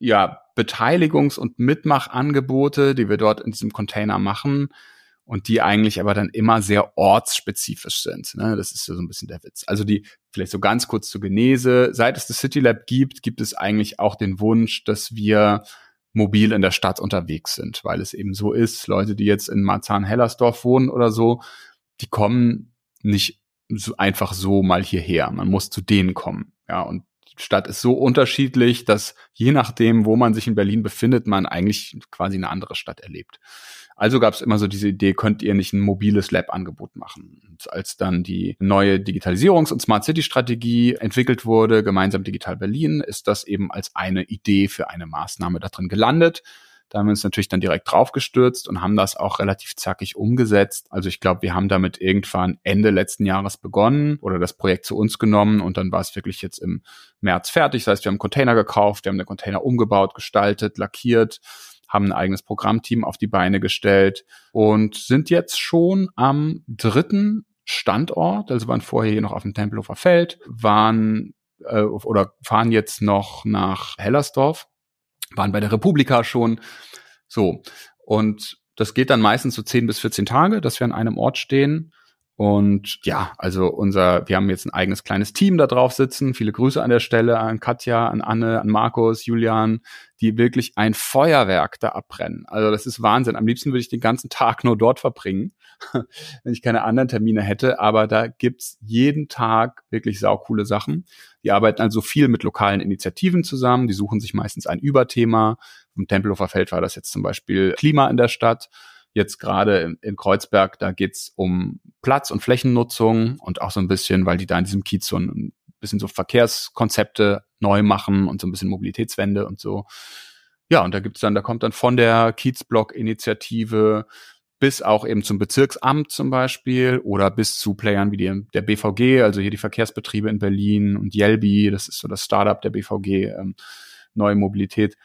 ja, Beteiligungs- und Mitmachangebote, die wir dort in diesem Container machen und die eigentlich aber dann immer sehr ortsspezifisch sind. Ne? Das ist so ein bisschen der Witz. Also die, vielleicht so ganz kurz zur Genese, seit es das City Lab gibt, gibt es eigentlich auch den Wunsch, dass wir mobil in der Stadt unterwegs sind, weil es eben so ist, Leute, die jetzt in Marzahn-Hellersdorf wohnen oder so, die kommen nicht so einfach so mal hierher. Man muss zu denen kommen. Ja, und Stadt ist so unterschiedlich, dass je nachdem, wo man sich in Berlin befindet, man eigentlich quasi eine andere Stadt erlebt. Also gab es immer so diese Idee, könnt ihr nicht ein mobiles Lab-Angebot machen? Und als dann die neue Digitalisierungs- und Smart City-Strategie entwickelt wurde, gemeinsam Digital Berlin, ist das eben als eine Idee für eine Maßnahme da drin gelandet. Da haben wir uns natürlich dann direkt draufgestürzt und haben das auch relativ zackig umgesetzt. Also ich glaube, wir haben damit irgendwann Ende letzten Jahres begonnen oder das Projekt zu uns genommen und dann war es wirklich jetzt im März fertig. Das heißt, wir haben Container gekauft, wir haben den Container umgebaut, gestaltet, lackiert, haben ein eigenes Programmteam auf die Beine gestellt und sind jetzt schon am dritten Standort, also waren vorher hier noch auf dem Tempelhofer Feld, waren äh, oder fahren jetzt noch nach Hellersdorf, waren bei der Republika schon. So. Und das geht dann meistens so 10 bis 14 Tage, dass wir an einem Ort stehen. Und ja, also unser, wir haben jetzt ein eigenes kleines Team da drauf sitzen. Viele Grüße an der Stelle an Katja, an Anne, an Markus, Julian, die wirklich ein Feuerwerk da abbrennen. Also das ist Wahnsinn. Am liebsten würde ich den ganzen Tag nur dort verbringen, wenn ich keine anderen Termine hätte. Aber da gibt's jeden Tag wirklich saukoole Sachen. Die arbeiten also viel mit lokalen Initiativen zusammen. Die suchen sich meistens ein Überthema. Im Tempelhofer Feld war das jetzt zum Beispiel Klima in der Stadt jetzt gerade in, Kreuzberg, da geht's um Platz- und Flächennutzung und auch so ein bisschen, weil die da in diesem Kiez so ein bisschen so Verkehrskonzepte neu machen und so ein bisschen Mobilitätswende und so. Ja, und da gibt's dann, da kommt dann von der Kiezblock-Initiative bis auch eben zum Bezirksamt zum Beispiel oder bis zu Playern wie die, der BVG, also hier die Verkehrsbetriebe in Berlin und Yelby, das ist so das Startup der BVG, ähm, neue Mobilität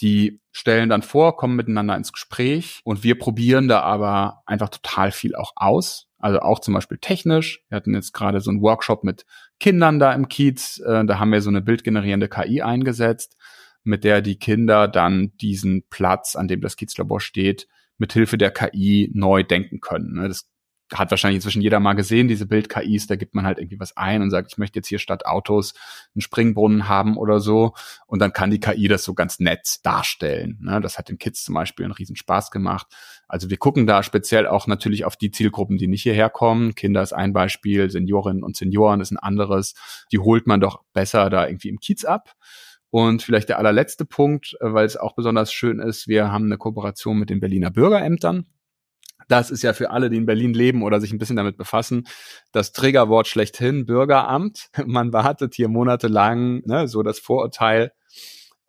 die stellen dann vor, kommen miteinander ins Gespräch und wir probieren da aber einfach total viel auch aus. Also auch zum Beispiel technisch. Wir hatten jetzt gerade so einen Workshop mit Kindern da im Kiez. Äh, da haben wir so eine bildgenerierende KI eingesetzt, mit der die Kinder dann diesen Platz, an dem das Kiezlabor steht, mithilfe der KI neu denken können. Ne? Das hat wahrscheinlich inzwischen jeder mal gesehen, diese Bild-KIs, da gibt man halt irgendwie was ein und sagt, ich möchte jetzt hier statt Autos einen Springbrunnen haben oder so. Und dann kann die KI das so ganz nett darstellen. Ne? Das hat den Kids zum Beispiel einen riesen Spaß gemacht. Also wir gucken da speziell auch natürlich auf die Zielgruppen, die nicht hierher kommen. Kinder ist ein Beispiel, Seniorinnen und Senioren ist ein anderes. Die holt man doch besser da irgendwie im Kiez ab. Und vielleicht der allerletzte Punkt, äh, weil es auch besonders schön ist, wir haben eine Kooperation mit den Berliner Bürgerämtern. Das ist ja für alle, die in Berlin leben oder sich ein bisschen damit befassen, das Trägerwort schlechthin, Bürgeramt. Man wartet hier monatelang, ne, so das Vorurteil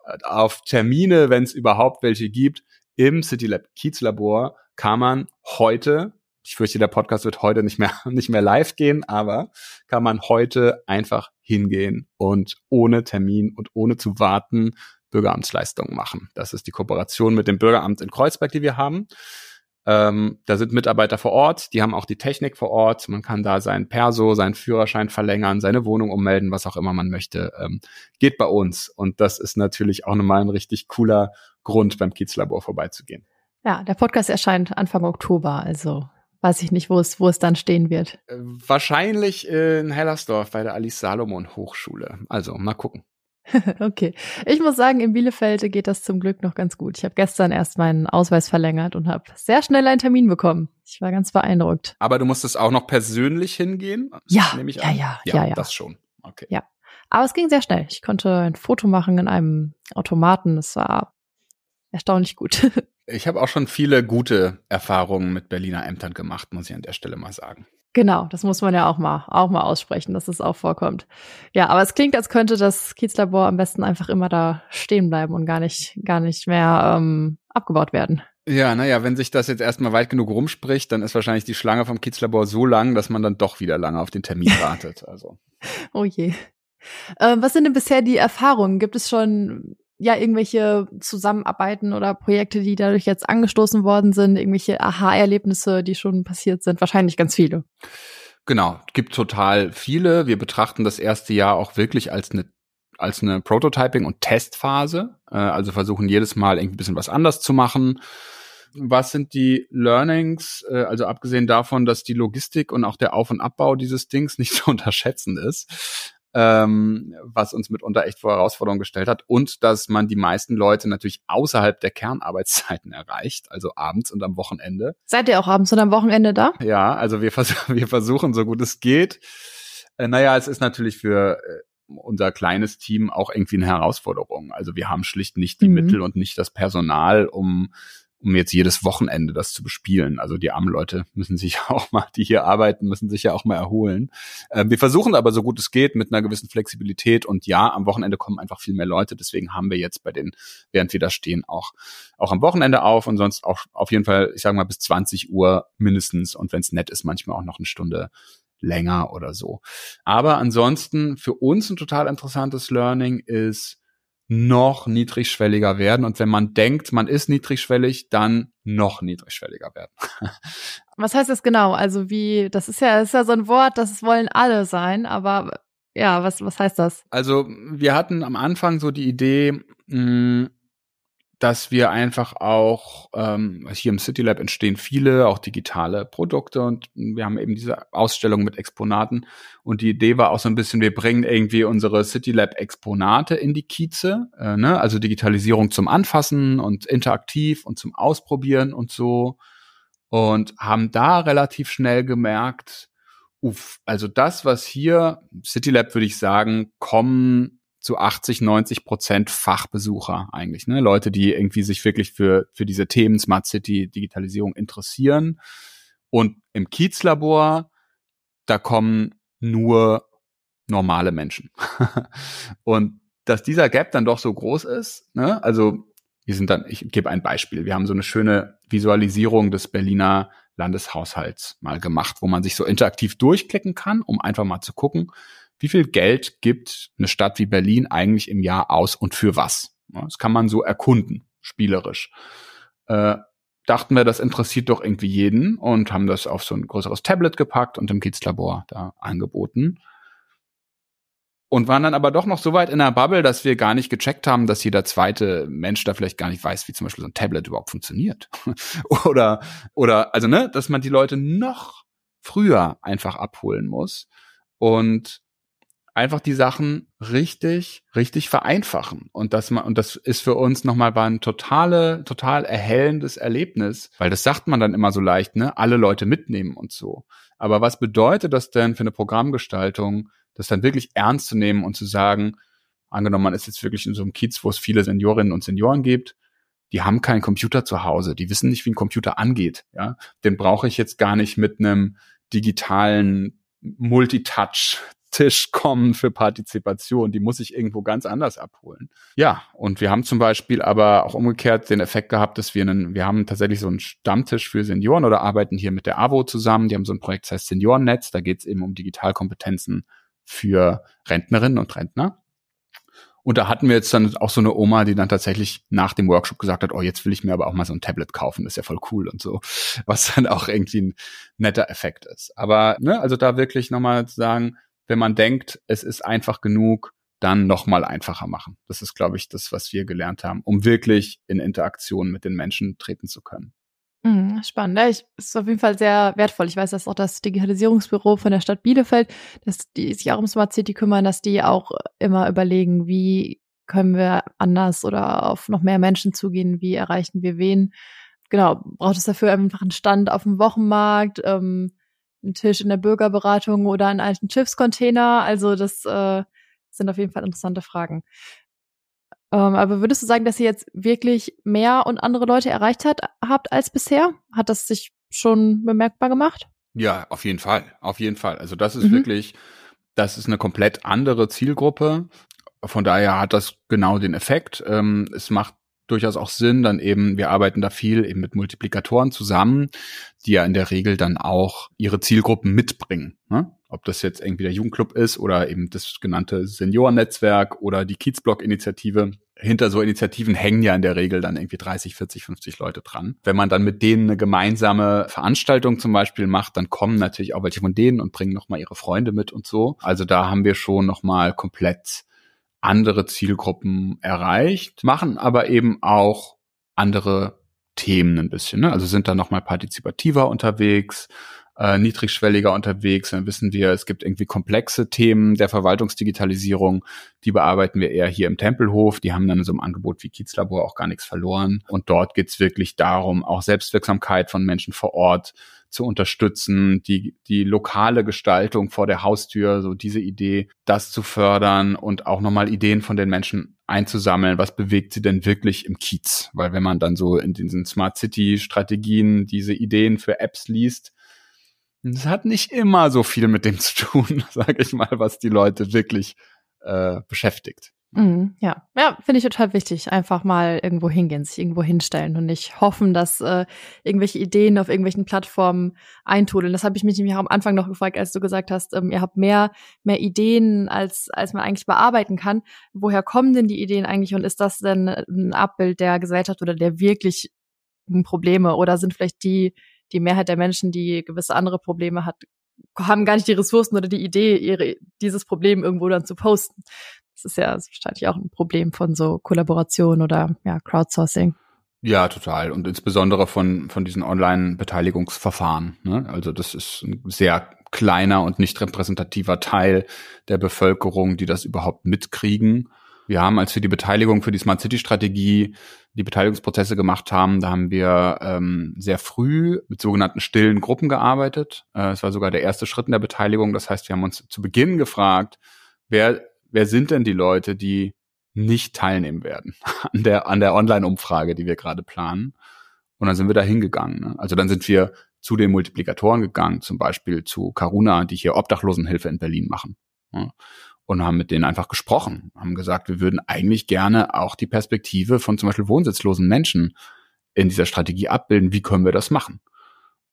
äh, auf Termine, wenn es überhaupt welche gibt. Im City Lab Kiezlabor kann man heute, ich fürchte, der Podcast wird heute nicht mehr, nicht mehr live gehen, aber kann man heute einfach hingehen und ohne Termin und ohne zu warten Bürgeramtsleistungen machen. Das ist die Kooperation mit dem Bürgeramt in Kreuzberg, die wir haben. Ähm, da sind Mitarbeiter vor Ort, die haben auch die Technik vor Ort. Man kann da sein Perso, seinen Führerschein verlängern, seine Wohnung ummelden, was auch immer man möchte. Ähm, geht bei uns. Und das ist natürlich auch nochmal ein richtig cooler Grund, beim Kiezlabor vorbeizugehen. Ja, der Podcast erscheint Anfang Oktober, also weiß ich nicht, wo es, wo es dann stehen wird. Äh, wahrscheinlich in Hellersdorf bei der Alice Salomon Hochschule. Also mal gucken. okay. Ich muss sagen, in Bielefeld geht das zum Glück noch ganz gut. Ich habe gestern erst meinen Ausweis verlängert und habe sehr schnell einen Termin bekommen. Ich war ganz beeindruckt. Aber du musstest auch noch persönlich hingehen? Ja, nehme ich ja, an. Ja, ja, ja, ja. Das schon. Okay. Ja. Aber es ging sehr schnell. Ich konnte ein Foto machen in einem Automaten. Es war erstaunlich gut. ich habe auch schon viele gute Erfahrungen mit Berliner Ämtern gemacht, muss ich an der Stelle mal sagen. Genau, das muss man ja auch mal, auch mal aussprechen, dass es auch vorkommt. Ja, aber es klingt, als könnte das Kiezlabor am besten einfach immer da stehen bleiben und gar nicht, gar nicht mehr ähm, abgebaut werden. Ja, naja, wenn sich das jetzt erstmal weit genug rumspricht, dann ist wahrscheinlich die Schlange vom Kiezlabor so lang, dass man dann doch wieder lange auf den Termin wartet. Also. oh je. Äh, was sind denn bisher die Erfahrungen? Gibt es schon ja irgendwelche Zusammenarbeiten oder Projekte, die dadurch jetzt angestoßen worden sind, irgendwelche Aha-Erlebnisse, die schon passiert sind? Wahrscheinlich ganz viele. Genau, gibt total viele. Wir betrachten das erste Jahr auch wirklich als eine als eine Prototyping- und Testphase. Äh, also versuchen jedes Mal irgendwie ein bisschen was anders zu machen. Was sind die Learnings? Äh, also abgesehen davon, dass die Logistik und auch der Auf- und Abbau dieses Dings nicht zu unterschätzen ist ähm, was uns mitunter echt vor Herausforderungen gestellt hat und dass man die meisten Leute natürlich außerhalb der Kernarbeitszeiten erreicht, also abends und am Wochenende. Seid ihr auch abends und am Wochenende da? Ja, also wir, vers wir versuchen so gut es geht. Äh, naja, es ist natürlich für äh, unser kleines Team auch irgendwie eine Herausforderung. Also wir haben schlicht nicht die mhm. Mittel und nicht das Personal, um um jetzt jedes Wochenende das zu bespielen. Also die armen Leute müssen sich auch mal, die hier arbeiten, müssen sich ja auch mal erholen. Äh, wir versuchen aber so gut es geht mit einer gewissen Flexibilität und ja, am Wochenende kommen einfach viel mehr Leute. Deswegen haben wir jetzt bei den, während wir da stehen, auch, auch am Wochenende auf und sonst auch auf jeden Fall, ich sage mal, bis 20 Uhr mindestens und wenn es nett ist, manchmal auch noch eine Stunde länger oder so. Aber ansonsten für uns ein total interessantes Learning ist, noch niedrigschwelliger werden. Und wenn man denkt, man ist niedrigschwellig, dann noch niedrigschwelliger werden. Was heißt das genau? Also wie, das ist ja, das ist ja so ein Wort, das wollen alle sein, aber ja, was, was heißt das? Also wir hatten am Anfang so die Idee, mh, dass wir einfach auch, ähm, hier im City Lab entstehen viele, auch digitale Produkte und wir haben eben diese Ausstellung mit Exponaten und die Idee war auch so ein bisschen, wir bringen irgendwie unsere City Lab Exponate in die Kieze, äh, ne? also Digitalisierung zum Anfassen und interaktiv und zum Ausprobieren und so und haben da relativ schnell gemerkt, uff, also das, was hier, City Lab würde ich sagen, kommen zu 80, 90 Prozent Fachbesucher eigentlich, ne? Leute, die irgendwie sich wirklich für, für diese Themen Smart City, Digitalisierung interessieren. Und im Kiezlabor, da kommen nur normale Menschen. und dass dieser Gap dann doch so groß ist, ne? Also wir sind dann, ich gebe ein Beispiel. Wir haben so eine schöne Visualisierung des Berliner Landeshaushalts mal gemacht, wo man sich so interaktiv durchklicken kann, um einfach mal zu gucken, wie viel Geld gibt eine Stadt wie Berlin eigentlich im Jahr aus und für was? Das kann man so erkunden, spielerisch. Äh, dachten wir, das interessiert doch irgendwie jeden und haben das auf so ein größeres Tablet gepackt und im Kids-Labor da angeboten. Und waren dann aber doch noch so weit in der Bubble, dass wir gar nicht gecheckt haben, dass jeder zweite Mensch da vielleicht gar nicht weiß, wie zum Beispiel so ein Tablet überhaupt funktioniert. oder, oder, also, ne, dass man die Leute noch früher einfach abholen muss. Und einfach die Sachen richtig, richtig vereinfachen. Und das, und das ist für uns nochmal war ein totale, total erhellendes Erlebnis, weil das sagt man dann immer so leicht, ne? Alle Leute mitnehmen und so. Aber was bedeutet das denn für eine Programmgestaltung, das dann wirklich ernst zu nehmen und zu sagen, angenommen, man ist jetzt wirklich in so einem Kiez, wo es viele Seniorinnen und Senioren gibt, die haben keinen Computer zu Hause, die wissen nicht, wie ein Computer angeht, ja. Den brauche ich jetzt gar nicht mit einem digitalen Multitouch Tisch kommen für Partizipation. Die muss ich irgendwo ganz anders abholen. Ja, und wir haben zum Beispiel aber auch umgekehrt den Effekt gehabt, dass wir einen, wir haben tatsächlich so einen Stammtisch für Senioren oder arbeiten hier mit der AWO zusammen. Die haben so ein Projekt, das heißt Seniorennetz. Da geht es eben um Digitalkompetenzen für Rentnerinnen und Rentner. Und da hatten wir jetzt dann auch so eine Oma, die dann tatsächlich nach dem Workshop gesagt hat, oh, jetzt will ich mir aber auch mal so ein Tablet kaufen, das ist ja voll cool und so, was dann auch irgendwie ein netter Effekt ist. Aber, ne, also da wirklich nochmal zu sagen, wenn man denkt, es ist einfach genug, dann noch mal einfacher machen. Das ist, glaube ich, das, was wir gelernt haben, um wirklich in Interaktion mit den Menschen treten zu können. Mhm, spannend. Ja, ich, ist auf jeden Fall sehr wertvoll. Ich weiß, dass auch das Digitalisierungsbüro von der Stadt Bielefeld, dass die sich auch um Smart City kümmern, dass die auch immer überlegen, wie können wir anders oder auf noch mehr Menschen zugehen, wie erreichen wir wen. Genau, braucht es dafür einfach einen Stand auf dem Wochenmarkt, ähm, einen Tisch in der Bürgerberatung oder einen alten Schiffscontainer. Also das äh, sind auf jeden Fall interessante Fragen. Ähm, aber würdest du sagen, dass ihr jetzt wirklich mehr und andere Leute erreicht hat, habt als bisher? Hat das sich schon bemerkbar gemacht? Ja, auf jeden Fall. Auf jeden Fall. Also das ist mhm. wirklich, das ist eine komplett andere Zielgruppe. Von daher hat das genau den Effekt. Ähm, es macht durchaus auch Sinn, dann eben, wir arbeiten da viel eben mit Multiplikatoren zusammen, die ja in der Regel dann auch ihre Zielgruppen mitbringen. Ne? Ob das jetzt irgendwie der Jugendclub ist oder eben das genannte Seniorennetzwerk oder die Kiezblock-Initiative. Hinter so Initiativen hängen ja in der Regel dann irgendwie 30, 40, 50 Leute dran. Wenn man dann mit denen eine gemeinsame Veranstaltung zum Beispiel macht, dann kommen natürlich auch welche von denen und bringen nochmal ihre Freunde mit und so. Also da haben wir schon nochmal komplett andere Zielgruppen erreicht, machen aber eben auch andere Themen ein bisschen. Ne? Also sind da nochmal partizipativer unterwegs, äh, niedrigschwelliger unterwegs. Dann wissen wir, es gibt irgendwie komplexe Themen der Verwaltungsdigitalisierung. Die bearbeiten wir eher hier im Tempelhof. Die haben dann in so einem Angebot wie Kiezlabor auch gar nichts verloren. Und dort geht's wirklich darum, auch Selbstwirksamkeit von Menschen vor Ort zu unterstützen, die, die lokale Gestaltung vor der Haustür, so diese Idee, das zu fördern und auch nochmal Ideen von den Menschen einzusammeln, was bewegt sie denn wirklich im Kiez? Weil wenn man dann so in diesen Smart City Strategien diese Ideen für Apps liest, es hat nicht immer so viel mit dem zu tun, sage ich mal, was die Leute wirklich äh, beschäftigt. Mhm, ja, ja, finde ich total wichtig. Einfach mal irgendwo hingehen, sich irgendwo hinstellen und nicht hoffen, dass äh, irgendwelche Ideen auf irgendwelchen Plattformen eintrudeln. Das habe ich mich nämlich auch am Anfang noch gefragt, als du gesagt hast, ähm, ihr habt mehr mehr Ideen, als als man eigentlich bearbeiten kann. Woher kommen denn die Ideen eigentlich und ist das denn ein Abbild der Gesellschaft oder der wirklich Probleme oder sind vielleicht die die Mehrheit der Menschen, die gewisse andere Probleme hat, haben gar nicht die Ressourcen oder die Idee, ihre, dieses Problem irgendwo dann zu posten. Das ist ja wahrscheinlich auch ein Problem von so Kollaboration oder ja, Crowdsourcing. Ja, total. Und insbesondere von, von diesen Online-Beteiligungsverfahren. Ne? Also das ist ein sehr kleiner und nicht repräsentativer Teil der Bevölkerung, die das überhaupt mitkriegen. Wir haben, als wir die Beteiligung für die Smart City Strategie, die Beteiligungsprozesse gemacht haben, da haben wir ähm, sehr früh mit sogenannten stillen Gruppen gearbeitet. Äh, es war sogar der erste Schritt in der Beteiligung. Das heißt, wir haben uns zu Beginn gefragt, wer, wer sind denn die Leute, die nicht teilnehmen werden an der, an der Online-Umfrage, die wir gerade planen. Und dann sind wir da hingegangen. Ne? Also dann sind wir zu den Multiplikatoren gegangen, zum Beispiel zu Caruna, die hier Obdachlosenhilfe in Berlin machen. Ja und haben mit denen einfach gesprochen, haben gesagt, wir würden eigentlich gerne auch die Perspektive von zum Beispiel wohnsitzlosen Menschen in dieser Strategie abbilden. Wie können wir das machen?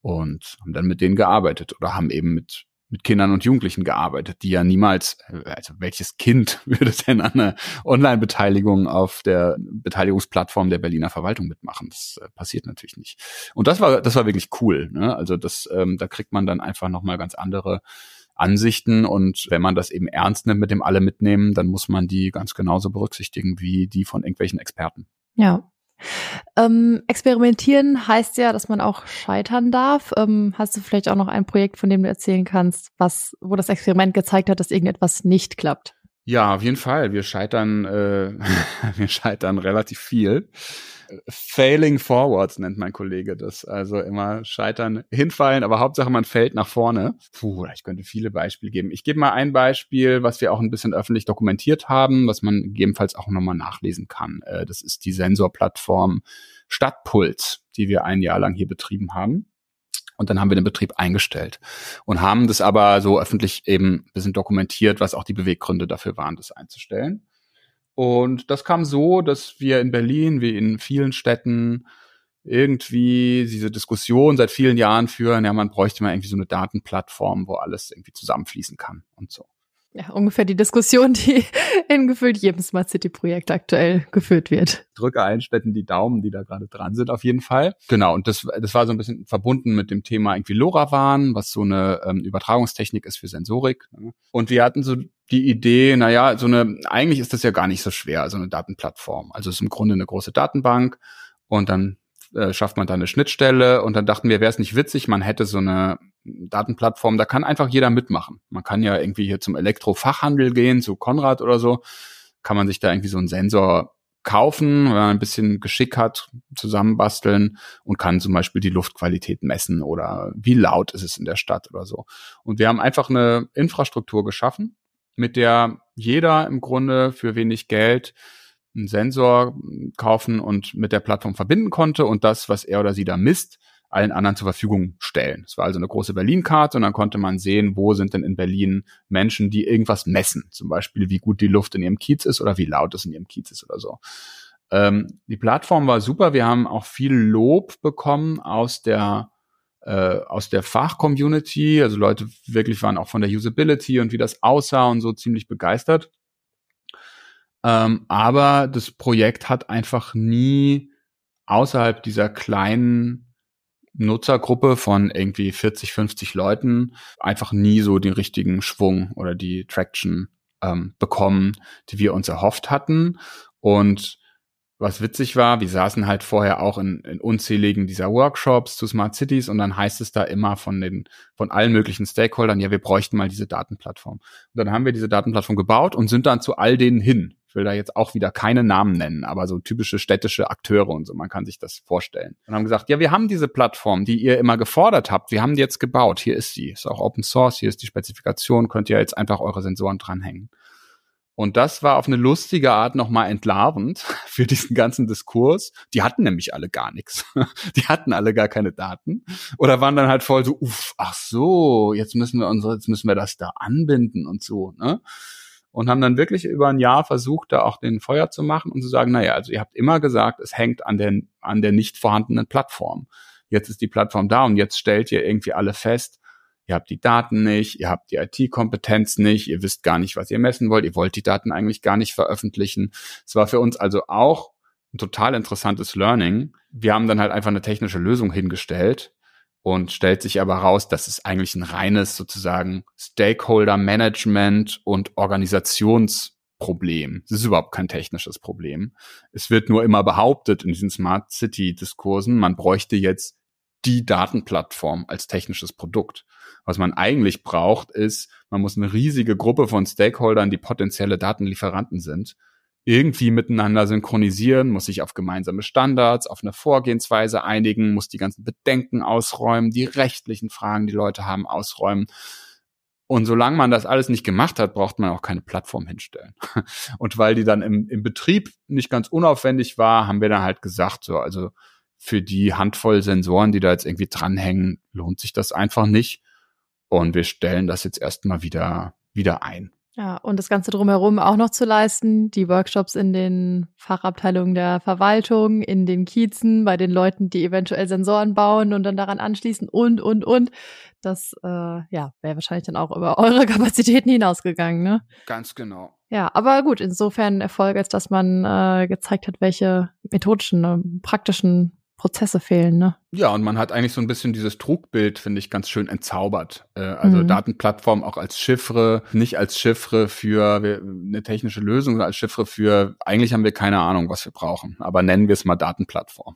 Und haben dann mit denen gearbeitet oder haben eben mit mit Kindern und Jugendlichen gearbeitet, die ja niemals, also welches Kind würde denn an einer Online-Beteiligung auf der Beteiligungsplattform der Berliner Verwaltung mitmachen? Das äh, passiert natürlich nicht. Und das war, das war wirklich cool. Ne? Also das, ähm, da kriegt man dann einfach nochmal ganz andere Ansichten und wenn man das eben ernst nimmt mit dem alle mitnehmen, dann muss man die ganz genauso berücksichtigen wie die von irgendwelchen Experten. Ja. Ähm, experimentieren heißt ja, dass man auch scheitern darf. Ähm, hast du vielleicht auch noch ein Projekt, von dem du erzählen kannst, was, wo das Experiment gezeigt hat, dass irgendetwas nicht klappt? Ja, auf jeden Fall. Wir scheitern, äh, wir scheitern relativ viel. Failing forwards nennt mein Kollege das. Also immer scheitern, hinfallen, aber Hauptsache man fällt nach vorne. Puh, ich könnte viele Beispiele geben. Ich gebe mal ein Beispiel, was wir auch ein bisschen öffentlich dokumentiert haben, was man gegebenenfalls auch nochmal nachlesen kann. Äh, das ist die Sensorplattform Stadtpuls, die wir ein Jahr lang hier betrieben haben. Und dann haben wir den Betrieb eingestellt und haben das aber so öffentlich eben ein bisschen dokumentiert, was auch die Beweggründe dafür waren, das einzustellen. Und das kam so, dass wir in Berlin, wie in vielen Städten, irgendwie diese Diskussion seit vielen Jahren führen, ja, man bräuchte mal irgendwie so eine Datenplattform, wo alles irgendwie zusammenfließen kann und so. Ja, ungefähr die Diskussion, die in gefühlt jedem Smart City Projekt aktuell geführt wird. Drücke allen Städten die Daumen, die da gerade dran sind, auf jeden Fall. Genau. Und das, das war so ein bisschen verbunden mit dem Thema irgendwie LoRaWAN, was so eine ähm, Übertragungstechnik ist für Sensorik. Ne? Und wir hatten so die Idee, naja, so eine, eigentlich ist das ja gar nicht so schwer, so eine Datenplattform. Also es ist im Grunde eine große Datenbank und dann äh, schafft man da eine Schnittstelle und dann dachten wir, wäre es nicht witzig, man hätte so eine Datenplattform, da kann einfach jeder mitmachen. Man kann ja irgendwie hier zum Elektrofachhandel gehen, zu Konrad oder so, kann man sich da irgendwie so einen Sensor kaufen, wenn man ein bisschen Geschick hat, zusammenbasteln und kann zum Beispiel die Luftqualität messen oder wie laut ist es in der Stadt oder so. Und wir haben einfach eine Infrastruktur geschaffen, mit der jeder im Grunde für wenig Geld einen Sensor kaufen und mit der Plattform verbinden konnte und das, was er oder sie da misst, allen anderen zur Verfügung stellen. Es war also eine große Berlin-Karte und dann konnte man sehen, wo sind denn in Berlin Menschen, die irgendwas messen. Zum Beispiel, wie gut die Luft in ihrem Kiez ist oder wie laut es in ihrem Kiez ist oder so. Ähm, die Plattform war super. Wir haben auch viel Lob bekommen aus der äh, aus der Fachcommunity. Also Leute wirklich waren auch von der Usability und wie das aussah und so ziemlich begeistert. Ähm, aber das Projekt hat einfach nie außerhalb dieser kleinen Nutzergruppe von irgendwie 40, 50 Leuten einfach nie so den richtigen Schwung oder die Traction ähm, bekommen, die wir uns erhofft hatten. Und was witzig war, wir saßen halt vorher auch in, in unzähligen dieser Workshops zu Smart Cities und dann heißt es da immer von den, von allen möglichen Stakeholdern, ja, wir bräuchten mal diese Datenplattform. Und dann haben wir diese Datenplattform gebaut und sind dann zu all denen hin. Ich will da jetzt auch wieder keine Namen nennen, aber so typische städtische Akteure und so, man kann sich das vorstellen. Und haben gesagt, ja, wir haben diese Plattform, die ihr immer gefordert habt, wir haben die jetzt gebaut, hier ist sie, ist auch Open Source, hier ist die Spezifikation, könnt ihr jetzt einfach eure Sensoren dranhängen. Und das war auf eine lustige Art nochmal entlarvend für diesen ganzen Diskurs. Die hatten nämlich alle gar nichts. Die hatten alle gar keine Daten. Oder waren dann halt voll so, uff, ach so, jetzt müssen wir unsere, jetzt müssen wir das da anbinden und so, ne? Und haben dann wirklich über ein Jahr versucht, da auch den Feuer zu machen und zu sagen, naja, also ihr habt immer gesagt, es hängt an der, an der nicht vorhandenen Plattform. Jetzt ist die Plattform da und jetzt stellt ihr irgendwie alle fest, ihr habt die Daten nicht, ihr habt die IT-Kompetenz nicht, ihr wisst gar nicht, was ihr messen wollt, ihr wollt die Daten eigentlich gar nicht veröffentlichen. Es war für uns also auch ein total interessantes Learning. Wir haben dann halt einfach eine technische Lösung hingestellt und stellt sich aber raus, dass es eigentlich ein reines sozusagen Stakeholder-Management und Organisationsproblem. Es ist überhaupt kein technisches Problem. Es wird nur immer behauptet in diesen Smart City-Diskursen, man bräuchte jetzt die Datenplattform als technisches Produkt. Was man eigentlich braucht, ist, man muss eine riesige Gruppe von Stakeholdern, die potenzielle Datenlieferanten sind, irgendwie miteinander synchronisieren, muss sich auf gemeinsame Standards, auf eine Vorgehensweise einigen, muss die ganzen Bedenken ausräumen, die rechtlichen Fragen, die Leute haben, ausräumen. Und solange man das alles nicht gemacht hat, braucht man auch keine Plattform hinstellen. Und weil die dann im, im Betrieb nicht ganz unaufwendig war, haben wir dann halt gesagt, so, also für die Handvoll Sensoren, die da jetzt irgendwie dranhängen, lohnt sich das einfach nicht. Und wir stellen das jetzt erstmal wieder, wieder ein. Ja, und das Ganze drumherum auch noch zu leisten, die Workshops in den Fachabteilungen der Verwaltung, in den Kiezen, bei den Leuten, die eventuell Sensoren bauen und dann daran anschließen und, und, und. Das, äh, ja, wäre wahrscheinlich dann auch über eure Kapazitäten hinausgegangen, ne? Ganz genau. Ja, aber gut, insofern Erfolg, als dass man äh, gezeigt hat, welche methodischen, äh, praktischen Prozesse fehlen, ne? Ja, und man hat eigentlich so ein bisschen dieses Trugbild, finde ich, ganz schön entzaubert. Äh, also mhm. Datenplattform auch als Chiffre, nicht als Chiffre für eine technische Lösung, sondern als Chiffre für, eigentlich haben wir keine Ahnung, was wir brauchen, aber nennen wir es mal Datenplattform.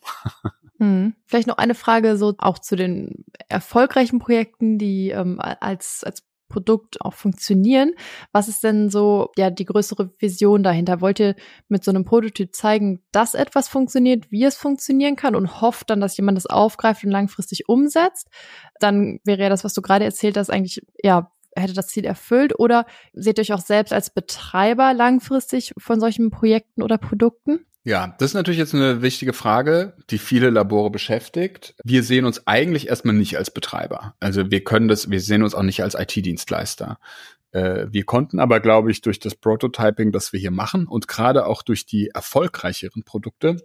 Mhm. Vielleicht noch eine Frage so auch zu den erfolgreichen Projekten, die ähm, als, als Produkt auch funktionieren. Was ist denn so, ja, die größere Vision dahinter? Wollt ihr mit so einem Prototyp zeigen, dass etwas funktioniert, wie es funktionieren kann und hofft dann, dass jemand das aufgreift und langfristig umsetzt? Dann wäre ja das, was du gerade erzählt hast, eigentlich, ja, hätte das Ziel erfüllt oder seht ihr euch auch selbst als Betreiber langfristig von solchen Projekten oder Produkten? Ja, das ist natürlich jetzt eine wichtige Frage, die viele Labore beschäftigt. Wir sehen uns eigentlich erstmal nicht als Betreiber. Also wir können das, wir sehen uns auch nicht als IT-Dienstleister. Äh, wir konnten aber, glaube ich, durch das Prototyping, das wir hier machen und gerade auch durch die erfolgreicheren Produkte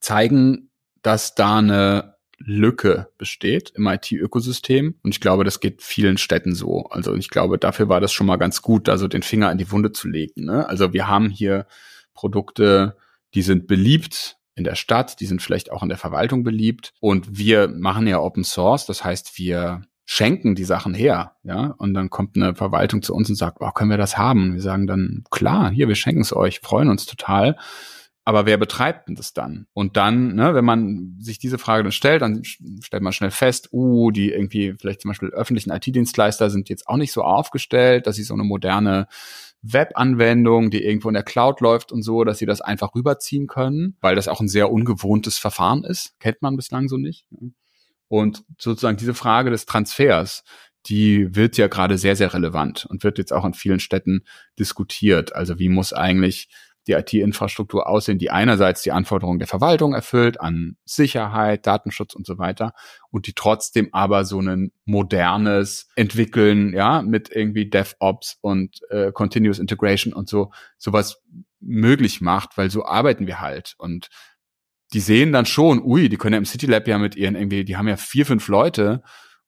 zeigen, dass da eine Lücke besteht im IT-Ökosystem. Und ich glaube, das geht vielen Städten so. Also ich glaube, dafür war das schon mal ganz gut, da so den Finger in die Wunde zu legen. Ne? Also wir haben hier Produkte, die sind beliebt in der Stadt, die sind vielleicht auch in der Verwaltung beliebt. Und wir machen ja Open Source, das heißt, wir schenken die Sachen her, ja, und dann kommt eine Verwaltung zu uns und sagt, oh, können wir das haben? Wir sagen dann, klar, hier, wir schenken es euch, freuen uns total. Aber wer betreibt denn das dann? Und dann, ne, wenn man sich diese Frage dann stellt, dann stellt man schnell fest, uh, die irgendwie vielleicht zum Beispiel öffentlichen IT-Dienstleister sind jetzt auch nicht so aufgestellt, dass sie so eine moderne Web-Anwendung, die irgendwo in der Cloud läuft und so, dass sie das einfach rüberziehen können, weil das auch ein sehr ungewohntes Verfahren ist. Kennt man bislang so nicht. Und sozusagen diese Frage des Transfers, die wird ja gerade sehr, sehr relevant und wird jetzt auch in vielen Städten diskutiert. Also wie muss eigentlich die IT-Infrastruktur aussehen, die einerseits die Anforderungen der Verwaltung erfüllt an Sicherheit, Datenschutz und so weiter und die trotzdem aber so ein modernes entwickeln, ja, mit irgendwie DevOps und äh, Continuous Integration und so sowas möglich macht, weil so arbeiten wir halt. Und die sehen dann schon, ui, die können ja im City Lab ja mit ihren irgendwie, die haben ja vier, fünf Leute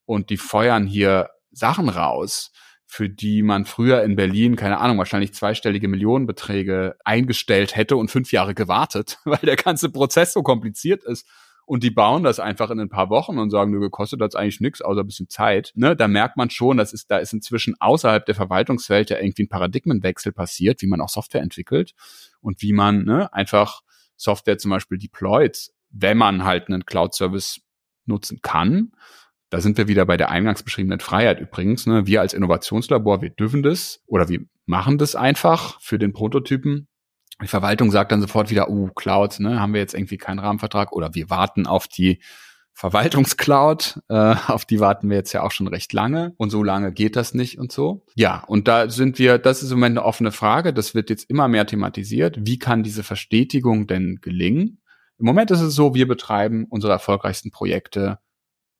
und die feuern hier Sachen raus, für die man früher in Berlin, keine Ahnung, wahrscheinlich zweistellige Millionenbeträge eingestellt hätte und fünf Jahre gewartet, weil der ganze Prozess so kompliziert ist. Und die bauen das einfach in ein paar Wochen und sagen, du kostet das eigentlich nichts, außer ein bisschen Zeit. Ne, da merkt man schon, dass ist, da ist inzwischen außerhalb der Verwaltungswelt ja irgendwie ein Paradigmenwechsel passiert, wie man auch Software entwickelt und wie man ne, einfach Software zum Beispiel deployt, wenn man halt einen Cloud-Service nutzen kann da sind wir wieder bei der eingangs beschriebenen Freiheit übrigens. Ne? Wir als Innovationslabor, wir dürfen das oder wir machen das einfach für den Prototypen. Die Verwaltung sagt dann sofort wieder, uh, Cloud, ne, haben wir jetzt irgendwie keinen Rahmenvertrag oder wir warten auf die Verwaltungscloud, äh, auf die warten wir jetzt ja auch schon recht lange und so lange geht das nicht und so. Ja, und da sind wir, das ist im Moment eine offene Frage, das wird jetzt immer mehr thematisiert. Wie kann diese Verstetigung denn gelingen? Im Moment ist es so, wir betreiben unsere erfolgreichsten Projekte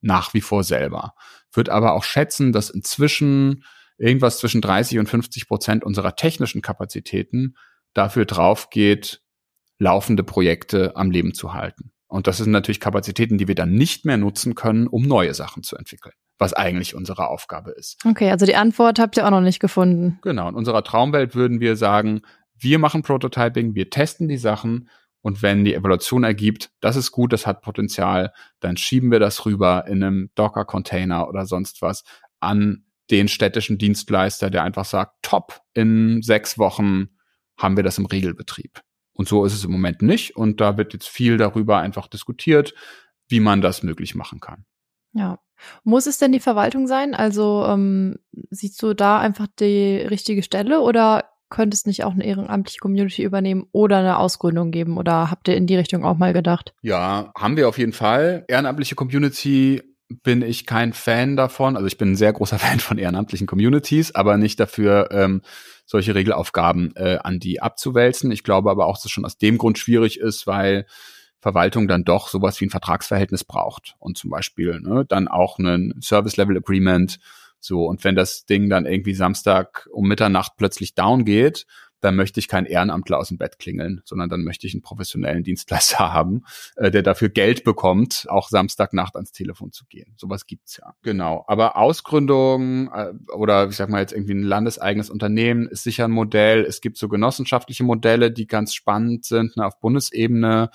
nach wie vor selber. Wird aber auch schätzen, dass inzwischen irgendwas zwischen 30 und 50 Prozent unserer technischen Kapazitäten dafür drauf geht, laufende Projekte am Leben zu halten. Und das sind natürlich Kapazitäten, die wir dann nicht mehr nutzen können, um neue Sachen zu entwickeln, was eigentlich unsere Aufgabe ist. Okay, also die Antwort habt ihr auch noch nicht gefunden. Genau, in unserer Traumwelt würden wir sagen, wir machen Prototyping, wir testen die Sachen und wenn die Evaluation ergibt, das ist gut, das hat Potenzial, dann schieben wir das rüber in einem Docker-Container oder sonst was an den städtischen Dienstleister, der einfach sagt, top, in sechs Wochen haben wir das im Regelbetrieb. Und so ist es im Moment nicht. Und da wird jetzt viel darüber einfach diskutiert, wie man das möglich machen kann. Ja. Muss es denn die Verwaltung sein? Also ähm, siehst du da einfach die richtige Stelle oder könnte es nicht auch eine ehrenamtliche Community übernehmen oder eine Ausgründung geben? Oder habt ihr in die Richtung auch mal gedacht? Ja, haben wir auf jeden Fall. Ehrenamtliche Community bin ich kein Fan davon. Also ich bin ein sehr großer Fan von ehrenamtlichen Communities, aber nicht dafür, ähm, solche Regelaufgaben äh, an die abzuwälzen. Ich glaube aber auch, dass es schon aus dem Grund schwierig ist, weil Verwaltung dann doch sowas wie ein Vertragsverhältnis braucht und zum Beispiel ne, dann auch ein Service Level Agreement so, und wenn das Ding dann irgendwie Samstag um Mitternacht plötzlich down geht, dann möchte ich keinen Ehrenamtler aus dem Bett klingeln, sondern dann möchte ich einen professionellen Dienstleister haben, äh, der dafür Geld bekommt, auch Samstagnacht ans Telefon zu gehen. Sowas gibt's ja. Genau. Aber Ausgründung äh, oder ich sag mal jetzt irgendwie ein landeseigenes Unternehmen ist sicher ein Modell. Es gibt so genossenschaftliche Modelle, die ganz spannend sind ne, auf Bundesebene.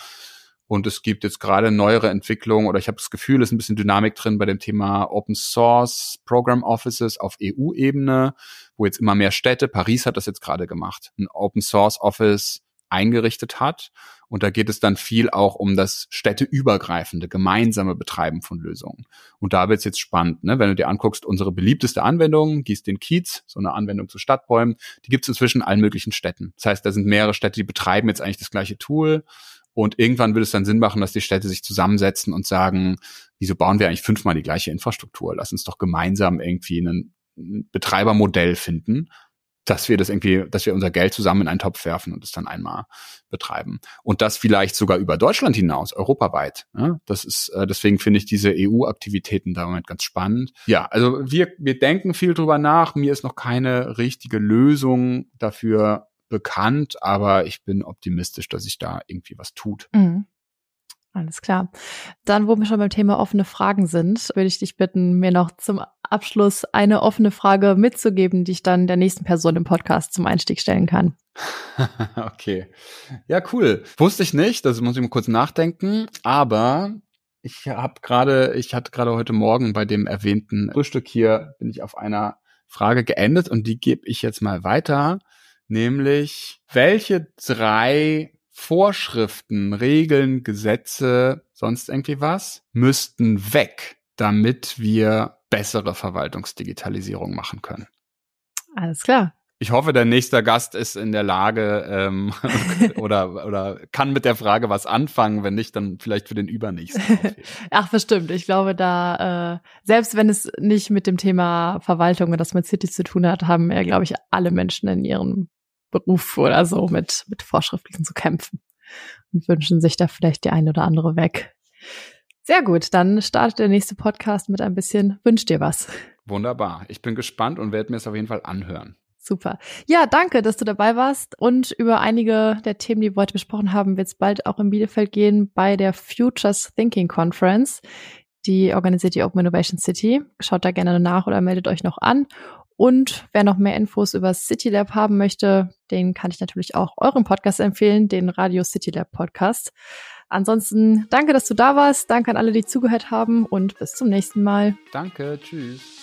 Und es gibt jetzt gerade neuere Entwicklungen oder ich habe das Gefühl, es ist ein bisschen Dynamik drin bei dem Thema Open Source Program Offices auf EU-Ebene, wo jetzt immer mehr Städte, Paris hat das jetzt gerade gemacht, ein Open Source Office eingerichtet hat. Und da geht es dann viel auch um das städteübergreifende, gemeinsame Betreiben von Lösungen. Und da wird es jetzt spannend, ne? wenn du dir anguckst, unsere beliebteste Anwendung, Gieß den Kiez, so eine Anwendung zu Stadtbäumen, die gibt es inzwischen in allen möglichen Städten. Das heißt, da sind mehrere Städte, die betreiben jetzt eigentlich das gleiche Tool und irgendwann würde es dann Sinn machen, dass die Städte sich zusammensetzen und sagen, wieso bauen wir eigentlich fünfmal die gleiche Infrastruktur? Lass uns doch gemeinsam irgendwie ein Betreibermodell finden, dass wir das irgendwie, dass wir unser Geld zusammen in einen Topf werfen und es dann einmal betreiben. Und das vielleicht sogar über Deutschland hinaus, europaweit. Ja, das ist, äh, deswegen finde ich diese EU-Aktivitäten da Moment ganz spannend. Ja, also wir, wir denken viel drüber nach. Mir ist noch keine richtige Lösung dafür bekannt, aber ich bin optimistisch, dass sich da irgendwie was tut. Mhm. Alles klar. Dann, wo wir schon beim Thema offene Fragen sind, würde ich dich bitten, mir noch zum Abschluss eine offene Frage mitzugeben, die ich dann der nächsten Person im Podcast zum Einstieg stellen kann. okay. Ja, cool. Wusste ich nicht, das muss ich mal kurz nachdenken, aber ich habe gerade, ich hatte gerade heute Morgen bei dem erwähnten Frühstück hier, bin ich auf einer Frage geendet und die gebe ich jetzt mal weiter nämlich welche drei Vorschriften, Regeln, Gesetze, sonst irgendwie was, müssten weg, damit wir bessere Verwaltungsdigitalisierung machen können. Alles klar. Ich hoffe, der nächste Gast ist in der Lage ähm, oder, oder kann mit der Frage was anfangen. Wenn nicht, dann vielleicht für den übernächsten. Ach, bestimmt. Ich glaube, da, äh, selbst wenn es nicht mit dem Thema Verwaltung und das mit City zu tun hat, haben ja, glaube ich, alle Menschen in ihrem Beruf oder so mit, mit Vorschriften zu kämpfen und wünschen sich da vielleicht die eine oder andere weg. Sehr gut, dann startet der nächste Podcast mit ein bisschen Wünsch dir was. Wunderbar. Ich bin gespannt und werde mir es auf jeden Fall anhören. Super. Ja, danke, dass du dabei warst. Und über einige der Themen, die wir heute besprochen haben, wird es bald auch in Bielefeld gehen bei der Futures Thinking Conference. Die organisiert die Open Innovation City. Schaut da gerne nach oder meldet euch noch an. Und wer noch mehr Infos über City Lab haben möchte, den kann ich natürlich auch euren Podcast empfehlen, den Radio City Lab Podcast. Ansonsten danke, dass du da warst. Danke an alle, die zugehört haben und bis zum nächsten Mal. Danke, tschüss.